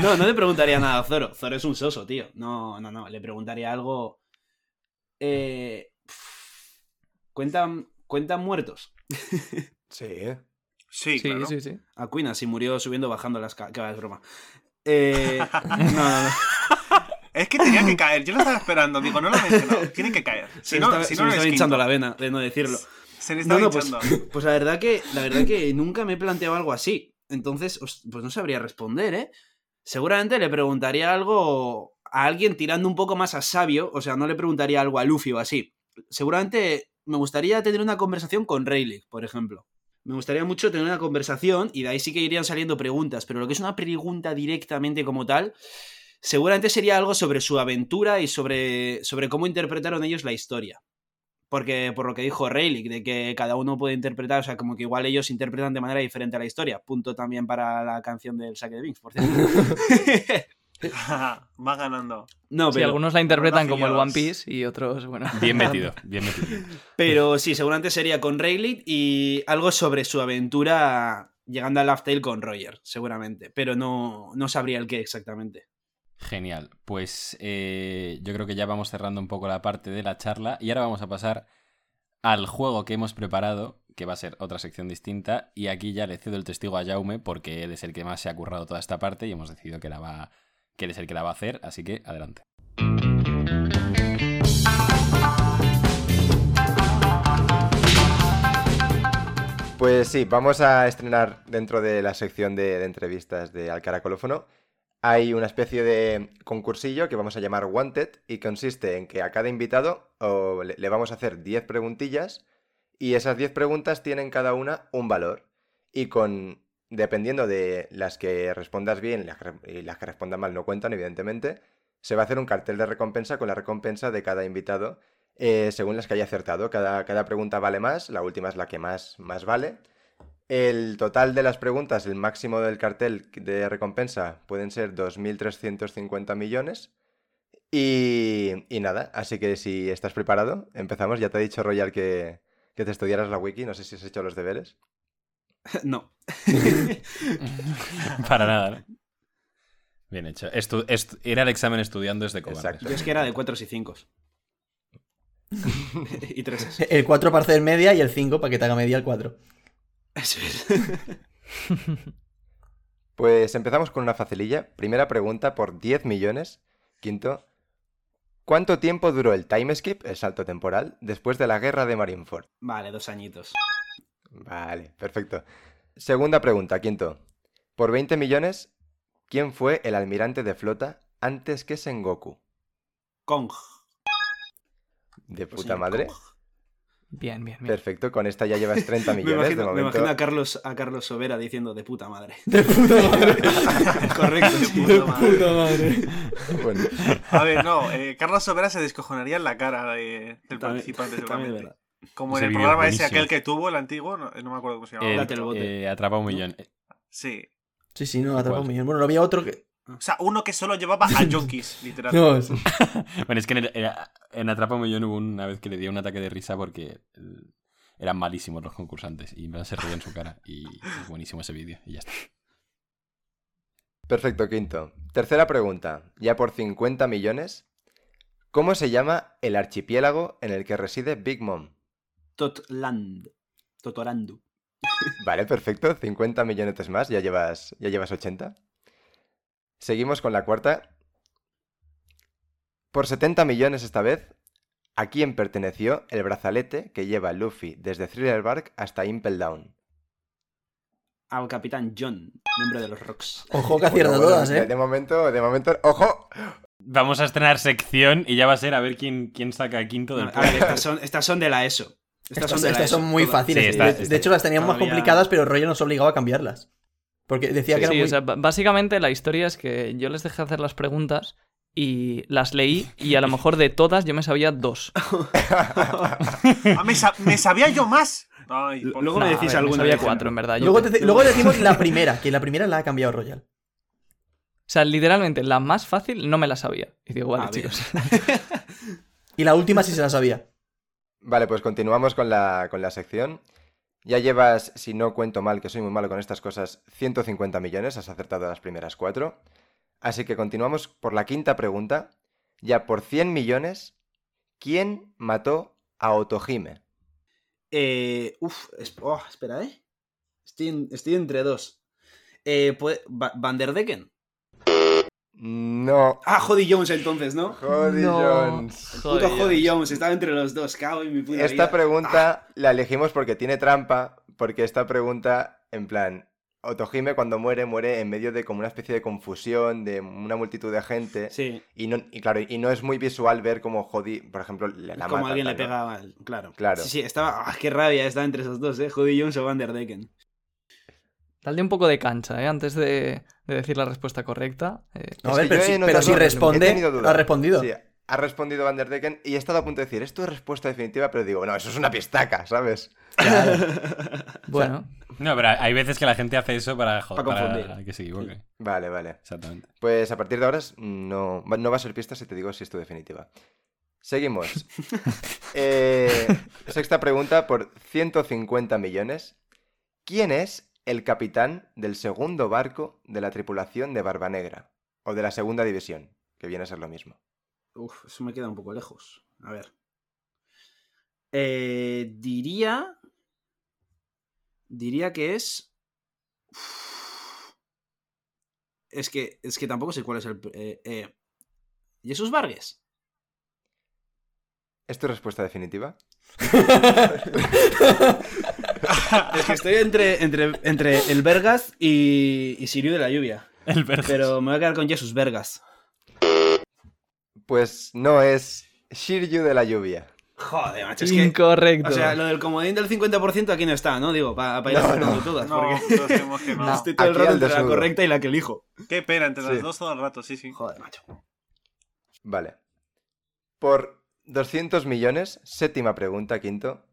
No, no le preguntaría nada a Zoro. Zoro es un soso, tío. No, no, no. Le preguntaría algo. Eh. ¿Cuentan, ¿Cuentan muertos? (laughs) Sí, ¿eh? Sí, sí, claro. sí, sí. A Queen si murió subiendo bajando las ca- que va, es broma. Eh, (laughs) no, no, no. Es que tenía que caer. Yo lo estaba esperando. Digo, no lo he mencionado. (laughs) Tiene que caer. Se Si me no, estaba, si se no me esquinto. hinchando la vena de no decirlo. Se le estaba no, pues, hinchando. pues la verdad que la verdad que nunca me he planteado algo así. Entonces, pues no sabría responder, ¿eh? Seguramente le preguntaría algo a alguien tirando un poco más a sabio, o sea, no le preguntaría algo a Luffy o así. Seguramente me gustaría tener una conversación con Rayleigh, por ejemplo. Me gustaría mucho tener una conversación y de ahí sí que irían saliendo preguntas, pero lo que es una pregunta directamente como tal, seguramente sería algo sobre su aventura y sobre, sobre cómo interpretaron ellos la historia. Porque por lo que dijo Rayleigh, de que cada uno puede interpretar, o sea, como que igual ellos interpretan de manera diferente a la historia. Punto también para la canción del saque de Binks, por cierto. (laughs) (laughs) Va ganando. no, Sí, pero, algunos la interpretan como el One. Piece y otros, bueno. Bien (laughs) metido, bien metido. pero sí, seguramente sería con Rayleigh y algo sobre su aventura llegando a Laugh Tale con Roger, seguramente. Pero no, no sabría el qué exactamente. Genial. Pues eh, yo creo que ya vamos cerrando un poco la parte de la charla y ahora vamos a pasar al juego que hemos preparado, que va a ser otra sección distinta. Y aquí ya le cedo el testigo a Jaume porque él es el que más se ha currado toda esta parte y hemos decidido que, la va, que él es el que la va a hacer. Así que adelante. Pues sí, vamos a estrenar dentro de la sección de, entrevistas de Alcaracolófono. Hay una especie de concursillo que vamos a llamar Wanted y consiste en que a cada invitado le vamos a hacer 10 preguntillas y esas 10 preguntas tienen cada una un valor. Y con, dependiendo de las que respondas bien y las que, re- y las que respondas mal no cuentan, evidentemente, se va a hacer un cartel de recompensa con la recompensa de cada invitado eh, según las que haya acertado. Cada, cada pregunta vale más, la última es la que más, más vale. El total de las preguntas, el máximo del cartel de recompensa pueden ser 2.350 millones. Y, y nada, así que si estás preparado, empezamos. Ya te ha dicho Royal que, que te estudiaras la wiki, no sé si has hecho los deberes. (laughs) no. (laughs) Para nada, ¿no? Bien hecho. Estu- ir al examen estudiando es de cobardes. Exacto. Yo es que era de 4 y 5. (laughs) y 3 El 4 para hacer media y el 5 para que te haga media el 4. Eso es. Pues empezamos con una facililla. Primera pregunta por 10 millones. Quinto, ¿cuánto tiempo duró el time skip, el salto temporal, después de la guerra de Marineford? Vale, dos añitos. Vale, perfecto. Segunda pregunta, quinto. Por 20 millones, ¿quién fue el almirante de flota antes que Sengoku? Kong. De O puta madre. Kong. Bien, bien, bien. Perfecto, con esta ya llevas 30 (laughs) Me millones imagino, de me imagino a Carlos a Carlos Sobera diciendo de puta madre. (laughs) De puta madre. (laughs) Correcto. De puta madre. puta madre. Bueno, A ver, no, eh, Carlos Sobera se descojonaría en la cara de- del También- participante, también seguramente. es verdad. Como Ese en el programa es ese, aquel que tuvo, el antiguo, no, no me acuerdo cómo se llamaba. El- eh, atrapa un millón. Sí. Sí, sí, no, atrapa un millón. Bueno, no había otro que. O sea, uno que solo llevaba a junkies, (laughs) literal. No, (laughs) es- Bueno, es que en, el- en Atrapa un Millón hubo una vez que le dio un ataque de risa porque eran malísimos los concursantes y me se reía en su cara. Y es buenísimo ese vídeo y ya está. Perfecto, quinto. Tercera pregunta, ya por 50 millones. ¿Cómo se llama el archipiélago en el que reside Big Mom? Totland. Totorandu. Vale, perfecto. 50 millones más, ya llevas, ya llevas 80. Seguimos con la cuarta. Por 70 millones esta vez, ¿a quién perteneció el brazalete que lleva Luffy desde Thriller Bark hasta Impel Down? Al capitán John, miembro de los Rocks. Ojo que acierta Bueno, todas, de- ¿eh? De momento, de momento, ¡ojo! Vamos a estrenar sección y ya va a ser a ver quién, quién saca quinto del A ver, estas son, estas son de la ESO. Estas, Estas, son estas son muy todas. fáciles. Sí, está- de, está- de hecho, las teníamos todavía- complicadas, pero Roger nos obligaba a cambiarlas. Porque decía que Sí, era muy... o sea, básicamente la historia es que yo les dejé hacer las preguntas y las leí y a lo mejor de todas yo me sabía dos. (laughs) Ah, me, sa- me sabía yo más. Ay, por Luego me decís a ver, me alguna sabía cuatro, ¿no? en verdad. Luego, te- luego decimos la primera, que la (laughs) primera la ha cambiado Royal. O sea, literalmente la más fácil no me la sabía. Y digo, vale, Ah, chicos. (laughs) Y la última sí se la sabía. Vale, pues continuamos con la, con la sección. Ya llevas, si no cuento mal, que soy muy malo con estas cosas, 150 millones, has acertado las primeras cuatro. Así que continuamos por la quinta pregunta. Ya por 100 millones, ¿quién mató a Otohime? Eh, uf, oh, espera, ¿eh? Estoy, estoy entre dos. Eh, pues, Va- Van. No, Ah, Jody Jones entonces, ¿no? Jody No. Jones. Puto Jody Jones, estaba entre los dos, cago en mi puta Esta vida. pregunta la elegimos porque tiene trampa, porque esta pregunta, en plan, Otohime cuando muere, muere en medio de como una especie de confusión, de una multitud de gente. Sí, Y, no, y claro, y no es muy visual ver como Jody, por ejemplo, le la como mata, alguien le tal, ¿no? pega mal, claro. Claro. Sí, sí, estaba. Ah, qué rabia, estaba entre esos dos, ¿eh? Jody Jones o Van der Decken. Dale un poco de cancha, ¿eh? Antes de, de decir la respuesta correcta. eh, A Es ver, pero si, he pero si responde, ha respondido. Sí, ha respondido Van der Decken y he estado a punto de decir, esto es respuesta definitiva, pero digo, no, eso es una pistaca, ¿sabes? (laughs) bueno, No, pero hay veces que la gente hace eso para, jo- Para confundir. para que se equivoque. Vale, vale. Exactamente. Pues a partir de ahora no, va- no va a ser pista si te digo si es tu definitiva. Seguimos. (laughs) Eh, sexta pregunta por 150 millones. ¿Quién es el capitán del segundo barco de la tripulación de Barba Negra? O de la segunda división, que viene a ser lo mismo. Uf, eso me queda un poco lejos. A ver. Eh, diría. Diría que es. Uf. Es que, es que tampoco sé cuál es el. Eh, eh, ¿Jesús Vargas? ¿Es tu respuesta definitiva? Es que estoy entre, entre, entre el Vergas y, y Siriu de la lluvia. El. Pero me voy a quedar con Jesús Vergas. Pues no es Shiryu de la lluvia. Joder, macho, es que. incorrecto. O sea, lo del comodín del 50% aquí no está, ¿no? Digo, para ir No, acertando no. todas. No, porque todos (laughs) estoy todo el rato entre la correcta y la que elijo. Qué pena, entre las Sí. dos todo el rato, sí, sí. Joder, macho. Vale. Por 200 millones, séptima pregunta, quinto.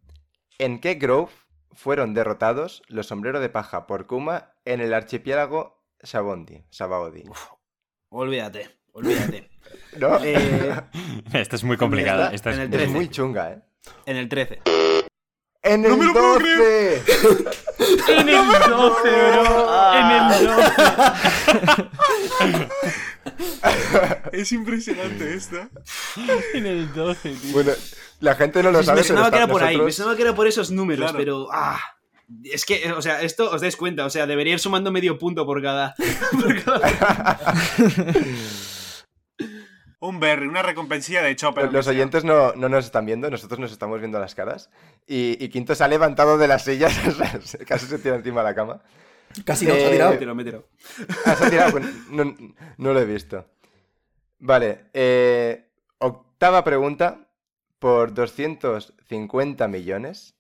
¿En qué Grove fueron derrotados los sombreros de paja por Kuma en el archipiélago Sabondi? Sabaody. Olvídate, olvídate. (laughs) ¿No? Eh, (laughs) Esta es muy complicada. Esta- Esta es, es 13. muy chunga, ¿eh? en el 13. ¡En ¡No el me lo puedo 12! (laughs) en el 12, bro. En el 12. (laughs) Es impresionante esta. (laughs) En el 12, tío. bueno, la gente no lo sabe, me sonaba que era por ahí, me nosotros- sonaba que era por esos números, Claro. pero. Ah, es que, o sea, esto os dais cuenta, o sea, debería ir sumando medio punto por cada. por cada- Un berry, una recompensilla de chopper. Los oyentes no, no nos están viendo, nosotros nos estamos viendo las caras. Y, y Quinto se ha levantado de las sillas, (laughs) casi se tira encima de la cama. Casi no, se ha Eh, tirado. Me tiro, me tiro. Ah, se ha tirado, pues, no, no lo he visto. Vale, eh, octava pregunta. Por 250 millones.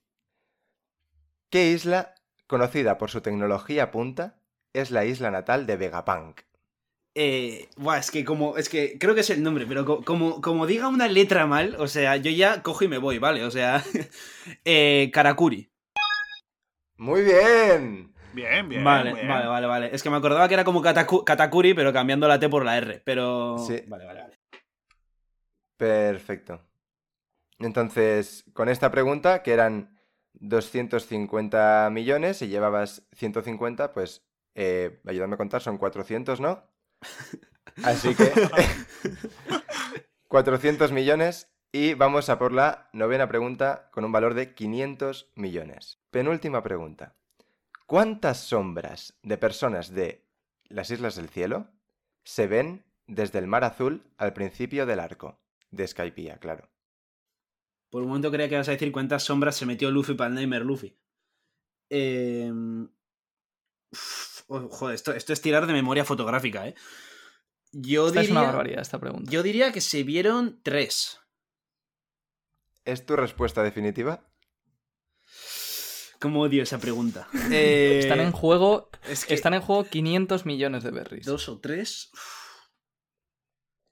¿Qué isla, conocida por su tecnología punta, es la isla natal de Vegapunk? Eh, buah, es que como, es que creo que es el nombre, pero co- como, como diga una letra mal, o sea, yo ya cojo y me voy, ¿vale? O sea, (laughs) eh, Karakuri. Muy bien. Bien, bien. vale, bien. vale, vale, vale. Es que me acordaba que era como Kataku- Katakuri, pero cambiando la T por la R, pero... Sí. Vale, vale, vale. Perfecto. Entonces, con esta pregunta, que eran 250 millones y llevabas 150, pues Eh, ayúdame a contar, son 400, ¿no? Así que (laughs) 400 millones y vamos a por la novena pregunta con un valor de 500 millones. Penúltima pregunta. ¿Cuántas sombras de personas de las Islas del Cielo se ven desde el Mar Azul al principio del arco? De Skypiea, claro. Por un momento creía que ibas a decir cuántas sombras se metió Luffy para el Luffy. Eh... oh, joder, esto, esto es tirar de memoria fotográfica, ¿eh? Yo Esta diría, es una barbaridad, esta pregunta. yo diría que se vieron tres. ¿Es tu respuesta definitiva? ¿Cómo odio esa pregunta? Eh, (laughs) Están en juego. es que Están en juego 500 millones de berries. dos o tres.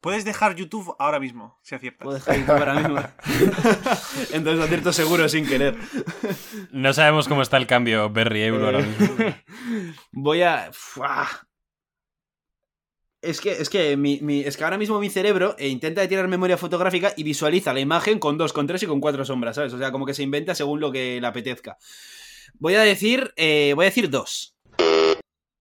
Puedes dejar YouTube ahora mismo, si aciertas. Puedo dejar YouTube ahora mismo. (laughs) Entonces acierto seguro sin querer. No sabemos cómo está el cambio Berry-Euro ahora mismo. Voy a. ¡Fua! Es que, es que, mi, mi- es que ahora mismo mi cerebro eh, intenta tirar memoria fotográfica y visualiza la imagen con dos, con tres y con cuatro sombras, ¿sabes? O sea, como que se inventa según lo que le apetezca. Voy a decir. eh, voy a decir dos.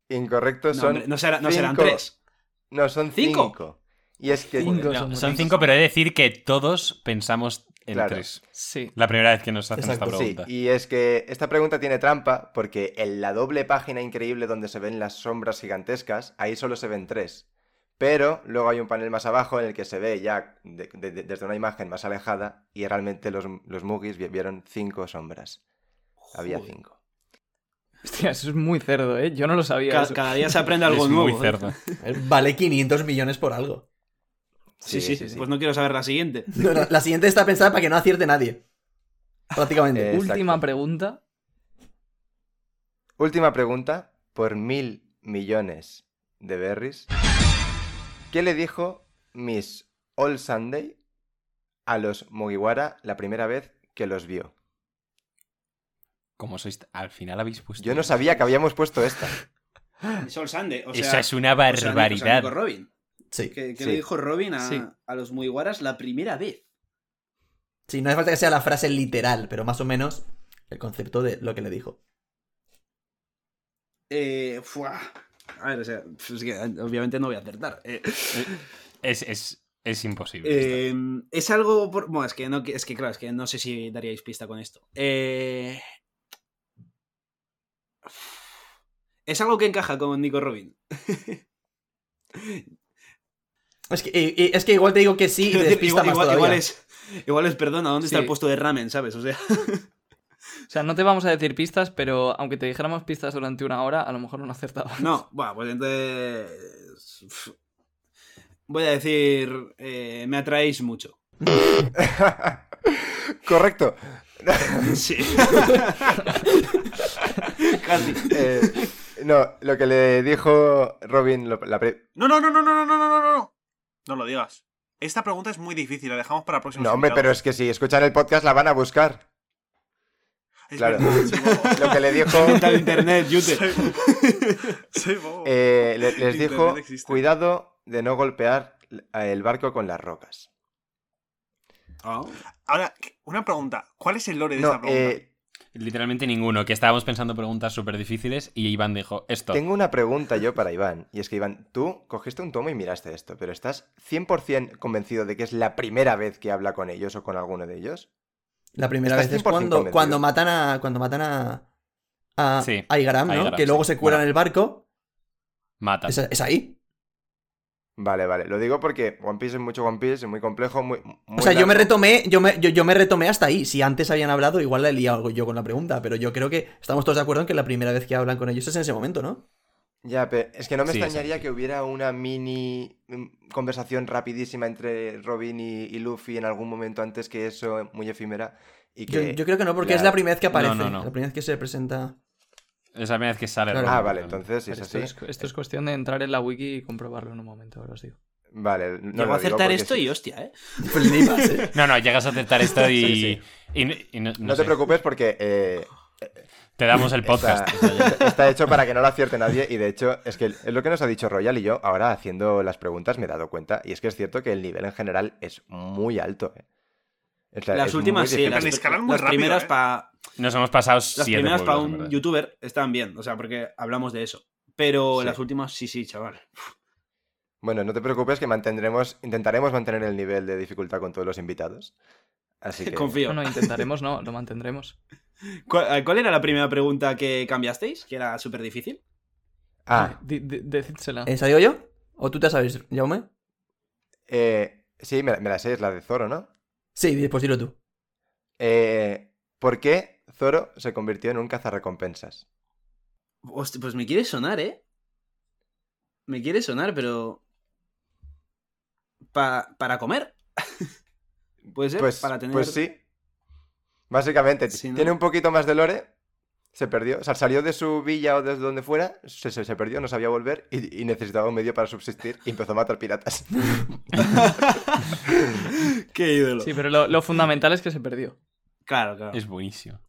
Incorrecto, No, son. hombre, no, será- no serán tres. No, son ¿Cinco? cinco. Y es que. Cinco. No, son cinco, pero he de decir que todos pensamos en Claro. tres. Sí. La primera vez que nos hacen Exacto, esta Sí, pregunta. y es que esta pregunta tiene trampa porque en la doble página increíble donde se ven las sombras gigantescas, ahí solo se ven tres. Pero luego hay un panel más abajo en el que se ve ya de- de- de- desde una imagen más alejada y realmente los, los vi- vieron cinco sombras. Había cinco. Hostia, eso es muy cerdo, ¿eh? Yo no lo sabía. Cada día se aprende algo es nuevo. muy ¿eh? cerdo. (laughs) Vale 500 millones por algo. Sí sí, Pues no quiero saber la siguiente. (laughs) No, no, la siguiente está pensada para que no acierte nadie. Prácticamente. Eh, Última pregunta. Última pregunta, por mil millones de berries. ¿Qué le dijo Miss All Sunday a los Mugiwara la primera vez que los vio? Como sois, al final habéis puesto. Yo no sabía que habíamos puesto esta. (laughs) Sande, o sea. Esa es una barbaridad. Robin. Sí. ¿Qué, qué Sí. le dijo Robin a, Sí. a los Mugiwaras la primera vez? Sí, no hace falta que sea la frase literal, pero más o menos el concepto de lo que le dijo. Eh, fuah. A ver, o sea, es que obviamente no voy a acertar. Eh, Es, es, es imposible. eh, es algo. Por... Bueno, es que, no, es que claro, es que no sé si daríais pista con esto. Eh... Es algo que encaja con Nico Robin. (laughs) Es que, es que igual te digo que sí y te (laughs) despista igual, más igual- todavía. igual es, igual es, perdona, ¿dónde está el puesto de ramen, sabes? O sea, (laughs) O sea, no te vamos a decir pistas, pero aunque te dijéramos pistas durante una hora, a lo mejor no acertabas. no, bueno, pues entonces. Voy a decir. eh, me atraéis mucho. (laughs) Correcto. Sí. Casi. Eh, no, lo que le dijo Robin lo- la pre- No, no, no, no, no, no, no, no, no, no. Lo digas. Esta pregunta es muy difícil, la dejamos para próximos No, hombre, pero es que si escuchan el podcast la van a buscar. Es claro. verdad, soy (laughs) bobo. Lo que le dijo... Inventa el internet, Yute. Soy, soy bobo. eh, le- les Internet dijo, existe. cuidado de no golpear el barco con las rocas. Ah. Ahora, una pregunta. ¿Cuál es el lore de No, esta pregunta? eh, Literalmente ninguno. Que estábamos pensando preguntas súper difíciles y Iván dijo esto. tengo una pregunta yo para Iván. Y es que, Iván, tú cogiste un tomo y miraste esto, pero ¿estás 100% convencido de que es la primera vez que habla con ellos o con alguno de ellos? La primera vez es 100% cuando, convencido. cuando matan a. Cuando matan a. A Sí, a Igaram, ¿no? a Igaram, que luego sí. se cuelan Bueno. el barco. Mata. Es, es ahí. Vale, vale. Lo digo porque One Piece es mucho One Piece, es muy complejo, muy... muy O sea, yo me retomé, yo me, yo, yo me retomé hasta ahí. Si antes habían hablado, igual la he liado yo con la pregunta. Pero yo creo que estamos todos de acuerdo en que la primera vez que hablan con ellos es en ese momento, ¿no? Ya, pero es que no me Sí, extrañaría sí. que hubiera una mini mm, conversación rapidísima entre Robin y, y Luffy en algún momento antes que eso, muy efímera. Y Yo, que... yo creo que no, porque la- es la primera vez que aparece. no, no. La primera vez que se presenta. Es la primera vez que sale. Claro. Ah, vale, entonces si es Esto así... es, esto es cuestión de entrar en la wiki y comprobarlo en un momento, ahora os digo. Vale, no Llego lo a acertar esto sí. y hostia, ¿eh? (laughs) Flipas, ¿eh? No, no, llegas a aceptar esto y. (laughs) Sí, sí. y- y no, No, sé, te preocupes porque eh, Te damos el podcast. Está, (laughs) está hecho para que no lo acierte nadie y de hecho es que es lo que nos ha dicho Royal y yo ahora haciendo las preguntas me he dado cuenta y es que es cierto que el nivel en general es muy alto. eh. Las es últimas sí, las, Pero escalan muy las rápido, primeras ¿eh? para Nos hemos pasado las siete primeras para un youtuber están bien, o sea, porque hablamos de eso. Pero Sí. las últimas, sí, sí, chaval. Bueno, no te preocupes que mantendremos, intentaremos mantener el nivel de dificultad con todos los invitados. Así (laughs) que... Confío. No, no, intentaremos, no, lo mantendremos. (laughs) ¿Cuál, cuál era la primera pregunta que cambiasteis? Que era súper difícil. Ah, di- decídsela. ¿Esa digo yo? ¿O tú te sabes, Jaume? eh, sí, me, me la sé, es la de Zoro, ¿no? Sí, pues dilo tú. Eh, ¿Por qué Zoro se convirtió en un cazarrecompensas? Hostia, pues me quiere sonar, ¿eh? Me quiere sonar, pero. Pa- ¿Para comer? (laughs) ¿Puede ser? Pues, para tener. pues sí. Básicamente, Sí, ¿no? tiene un poquito más de lore. Se perdió. O sea, salió de su villa o desde donde fuera. Se, se, se perdió, no sabía volver. Y, y necesitaba un medio para subsistir. Y empezó a matar piratas. (laughs) ¡Qué ídolo! Sí, pero lo, lo fundamental es que se perdió. Claro, claro. Es buenísimo.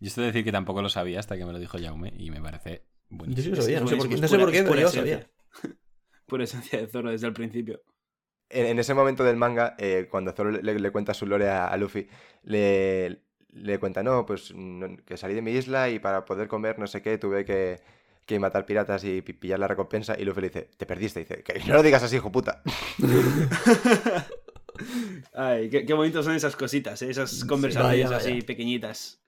Yo estoy de decir que tampoco lo sabía hasta que me lo dijo Jaume y me parece Yo buenísimo. sí lo sabía, no sé por qué, no sé por qué, pero yo lo esencia. sabía. (laughs) Pura esencia de Zoro desde el principio. En, en ese momento del manga, eh, cuando Zoro le, le cuenta su lore a, a Luffy, le, le cuenta, no, pues no- que salí de mi isla y para poder comer no sé qué tuve que, que matar piratas y pi- pillar la recompensa. Y Luffy le dice, te perdiste. dice, que no lo digas así, hijo puta. (laughs) Ay, qué, qué bonitos son esas cositas, ¿eh? esas conversaciones vaya, así pequeñitas.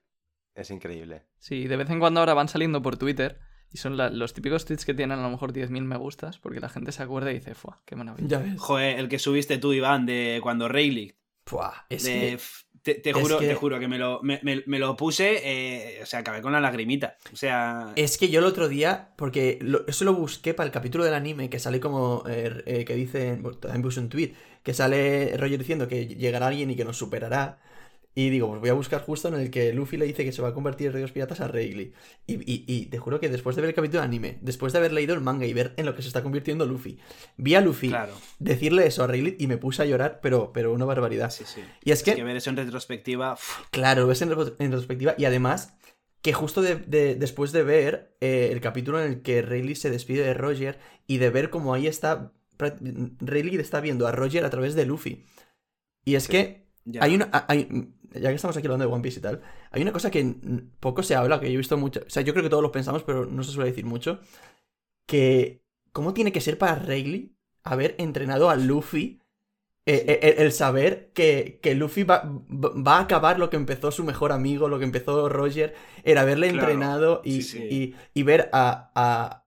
Es increíble. Sí, de vez en cuando ahora van saliendo por Twitter y son la- los típicos tweets que tienen a lo mejor 10.000 me gustas porque la gente se acuerda y dice, ¡fua! ¡Qué maravilla! Ya ves. Joder, el que subiste tú, Iván, de cuando Rayleigh. Puah, es de- que... Te, juro, que- te juro que me lo, me, me- me lo puse, eh, o sea, acabé con la lagrimita. O sea, Es que yo el otro día, porque lo- eso lo busqué para el capítulo del anime que sale como, eh, eh, que dice, también puse un tweet, que sale Roger diciendo que llegará alguien y que nos superará. Y digo, pues voy a buscar justo en el que Luffy le dice que se va a convertir en Rey de los Piratas a Rayleigh. Y, y- y te juro que después de ver el capítulo del anime, después de haber leído el manga y ver en lo que se está convirtiendo Luffy, vi a Luffy claro. decirle eso a Rayleigh y me puse a llorar, pero, pero una barbaridad. Sí, sí. Y es Es que... que ver eso en retrospectiva. uf, Claro, ves en, retrospectiva y además que justo de- de- después de ver eh, el capítulo en el que Rayleigh se despide de Roger y de ver cómo ahí está, Rayleigh está viendo a Roger a través de Luffy. Y es Sí. que ya. hay una... hay- ya que estamos aquí hablando de One Piece y tal, hay una cosa que poco se habla, que yo he visto mucho... O sea, yo creo que todos lo pensamos, pero no se suele decir mucho. Que... ¿Cómo tiene que ser para Rayleigh haber entrenado a Luffy eh, eh, el, el saber que, que Luffy va, va a acabar lo que empezó su mejor amigo, lo que empezó Roger, era haberle Claro, entrenado y, sí, sí. y- y ver a, a-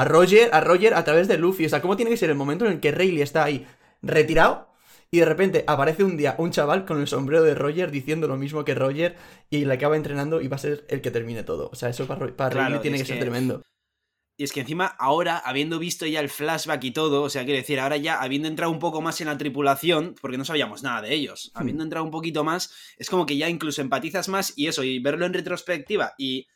a Roger, a Roger a través de Luffy. O sea, ¿cómo tiene que ser el momento en el que Rayleigh está ahí retirado? Y de repente aparece un día un chaval con el sombrero de Roger diciendo lo mismo que Roger y le acaba entrenando y va a ser el que termine todo. O sea, eso para, para Claro, tiene que ser que- tremendo. Y es que encima ahora, habiendo visto ya el flashback y todo, o sea, quiero decir, ahora ya habiendo entrado un poco más en la tripulación, porque no sabíamos nada de ellos, Hmm. habiendo entrado un poquito más, es como que ya incluso empatizas más y eso, y verlo en retrospectiva y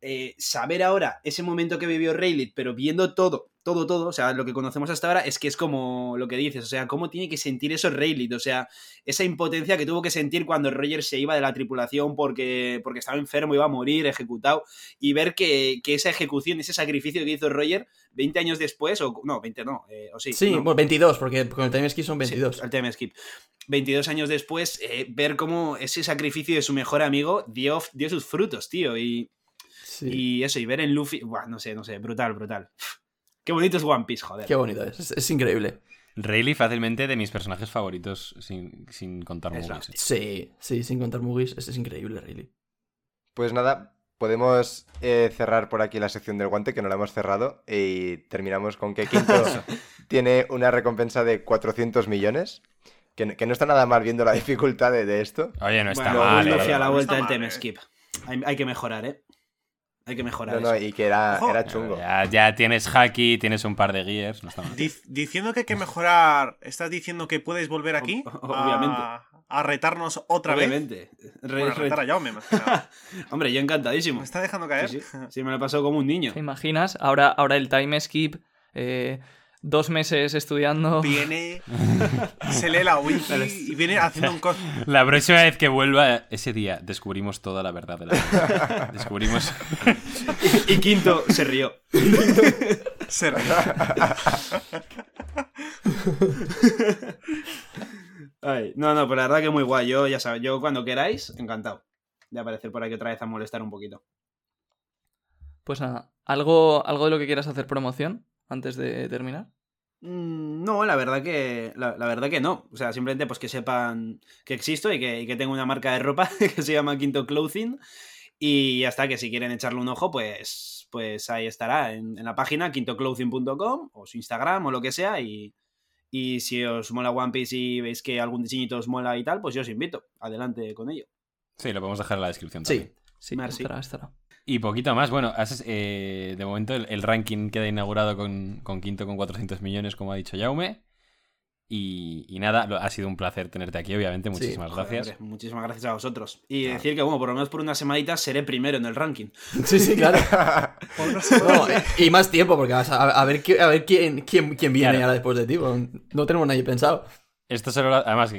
eh, saber ahora ese momento que vivió Rayleigh, pero viendo todo, todo, todo, o sea, lo que conocemos hasta ahora es que es como lo que dices, o sea, cómo tiene que sentir eso Rayleigh, o sea, esa impotencia que tuvo que sentir cuando Roger se iba de la tripulación porque, porque estaba enfermo, iba a morir, ejecutado, y ver que, que esa ejecución, ese sacrificio que hizo Roger 20 años después, o no, 20 no, eh, o sí. Sí, no, bueno, 22, porque con el time skip son 22. Sí, el time skip. 22 años después, eh, ver cómo ese sacrificio de su mejor amigo dio, dio sus frutos, tío. Y, Sí. y eso, y ver en Luffy, buah, no sé, no sé, brutal, brutal. Qué bonito es One Piece, joder. Qué bonito es, es, es increíble. Rayleigh fácilmente de mis personajes favoritos sin, sin contar eh. Sí, sí, sin contar movies, es, es increíble, Rayleigh. Pues nada, podemos eh, cerrar por aquí la sección del guante, que no la hemos cerrado, y terminamos con que (laughs) Quinto tiene una recompensa de 400 millones, que, no- que no está nada mal viendo la dificultad de, de esto. Oye, no está Bueno, mal, eh. a la No vuelta está del mal, time eh. skip. Hay, hay que mejorar, ¿eh? Hay que mejorar No, no, eso. y que era, Ojo. era chungo. Ya, ya tienes Haki, tienes un par de gears, no está mal. Dic- diciendo que hay que mejorar, ¿estás diciendo que puedes volver aquí? Ob- obviamente. A, a retarnos otra vez. Obviamente. Re- Bueno, retar a Jaume, más que nada. Hombre, yo encantadísimo. ¿Me está dejando caer? Sí, sí. Sí, me lo he pasado como un niño. ¿Te imaginas? Ahora, ahora el time skip, eh, dos meses estudiando. Viene, (laughs) se lee la wiki y viene haciendo un cos... La próxima vez que vuelva, ese día, descubrimos toda la verdad de la vida. Descubrimos... (laughs) Y Quinto se rió. (laughs) Se. Ay, no, no, pues la verdad que muy guay. Yo, ya sabes, yo cuando queráis, encantado de aparecer por aquí otra vez a molestar un poquito. Pues nada, ¿algo, ¿algo de lo que quieras hacer promoción antes de terminar? Mm, No, la verdad que la, la verdad que no. O sea, simplemente pues que sepan que existo y que, y que tengo una marca de ropa (laughs) que se llama Quinto Clothing. Y ya está, que si quieren echarle un ojo, pues, pues ahí estará en, en la página quintoclothing.com o su Instagram o lo que sea. Y, y si os mola One Piece y veis que algún diseñito os mola y tal, pues yo os invito. Adelante con ello. Sí, lo podemos dejar en la descripción Sí. también. Sí, Merci. estará, estará. Y poquito más, bueno, has- eh, de momento el, el ranking queda inaugurado con, con quinto con 400 millones, como ha dicho Jaume. Y, y nada, lo- ha sido un placer tenerte aquí, obviamente, muchísimas Joder, gracias. hombre, muchísimas gracias a vosotros. Y decir que, bueno, por lo menos por una semanita seré primero en el ranking. (laughs) Sí, sí, claro. (laughs) No, y más tiempo, porque vas a, a ver, a ver quién, quién, quién viene Claro. ahora después de ti. No tenemos nadie pensado. Esto solo lo- además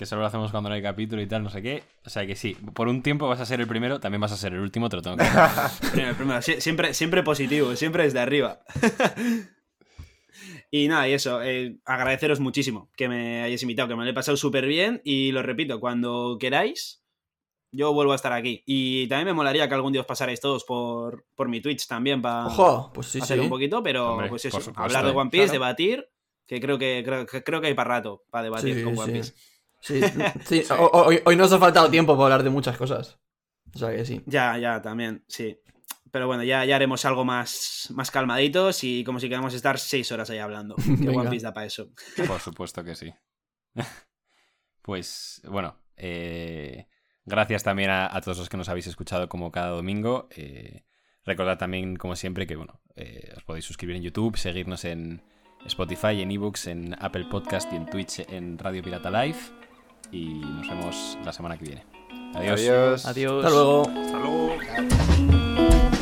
que, solo lo hacemos cuando no hay capítulo y tal, no sé qué. O sea que sí, por un tiempo vas a ser el primero, también vas a ser el último, te lo tengo que decir. (laughs) Primero, primero. Sie- Siempre, siempre positivo, siempre desde arriba. (laughs) y nada, y eso, eh, agradeceros muchísimo que me hayáis invitado, que me lo he pasado súper bien. Y lo repito, cuando queráis, yo vuelvo a estar aquí. Y también me molaría que algún día os pasarais todos por, por mi Twitch también para Ojo, pues sí, hacer sí. un poquito, pero Hombre, pues eso, supuesto, hablar de One Piece, claro. debatir, que creo que creo, que creo que hay para rato para debatir Sí, con One sí. Piece. Sí, Hoy, hoy nos ha faltado tiempo para hablar de muchas cosas. O sea que sí. Ya, ya, también, sí. Pero bueno, ya, ya haremos algo más, más calmaditos y como si queremos estar seis horas ahí hablando. (laughs) Que Venga. One Piece da para eso. Por supuesto que sí. (laughs) Pues bueno, eh, gracias también a, a todos los que nos habéis escuchado como cada domingo. Eh, recordad también, como siempre, que bueno, eh, os podéis suscribir en YouTube, seguirnos en Spotify, en ebooks, en Apple Podcast y en Twitch en Radio Pirata Live. Y nos vemos la semana que viene. Adiós. Adiós. Adiós. Hasta luego. Hasta luego.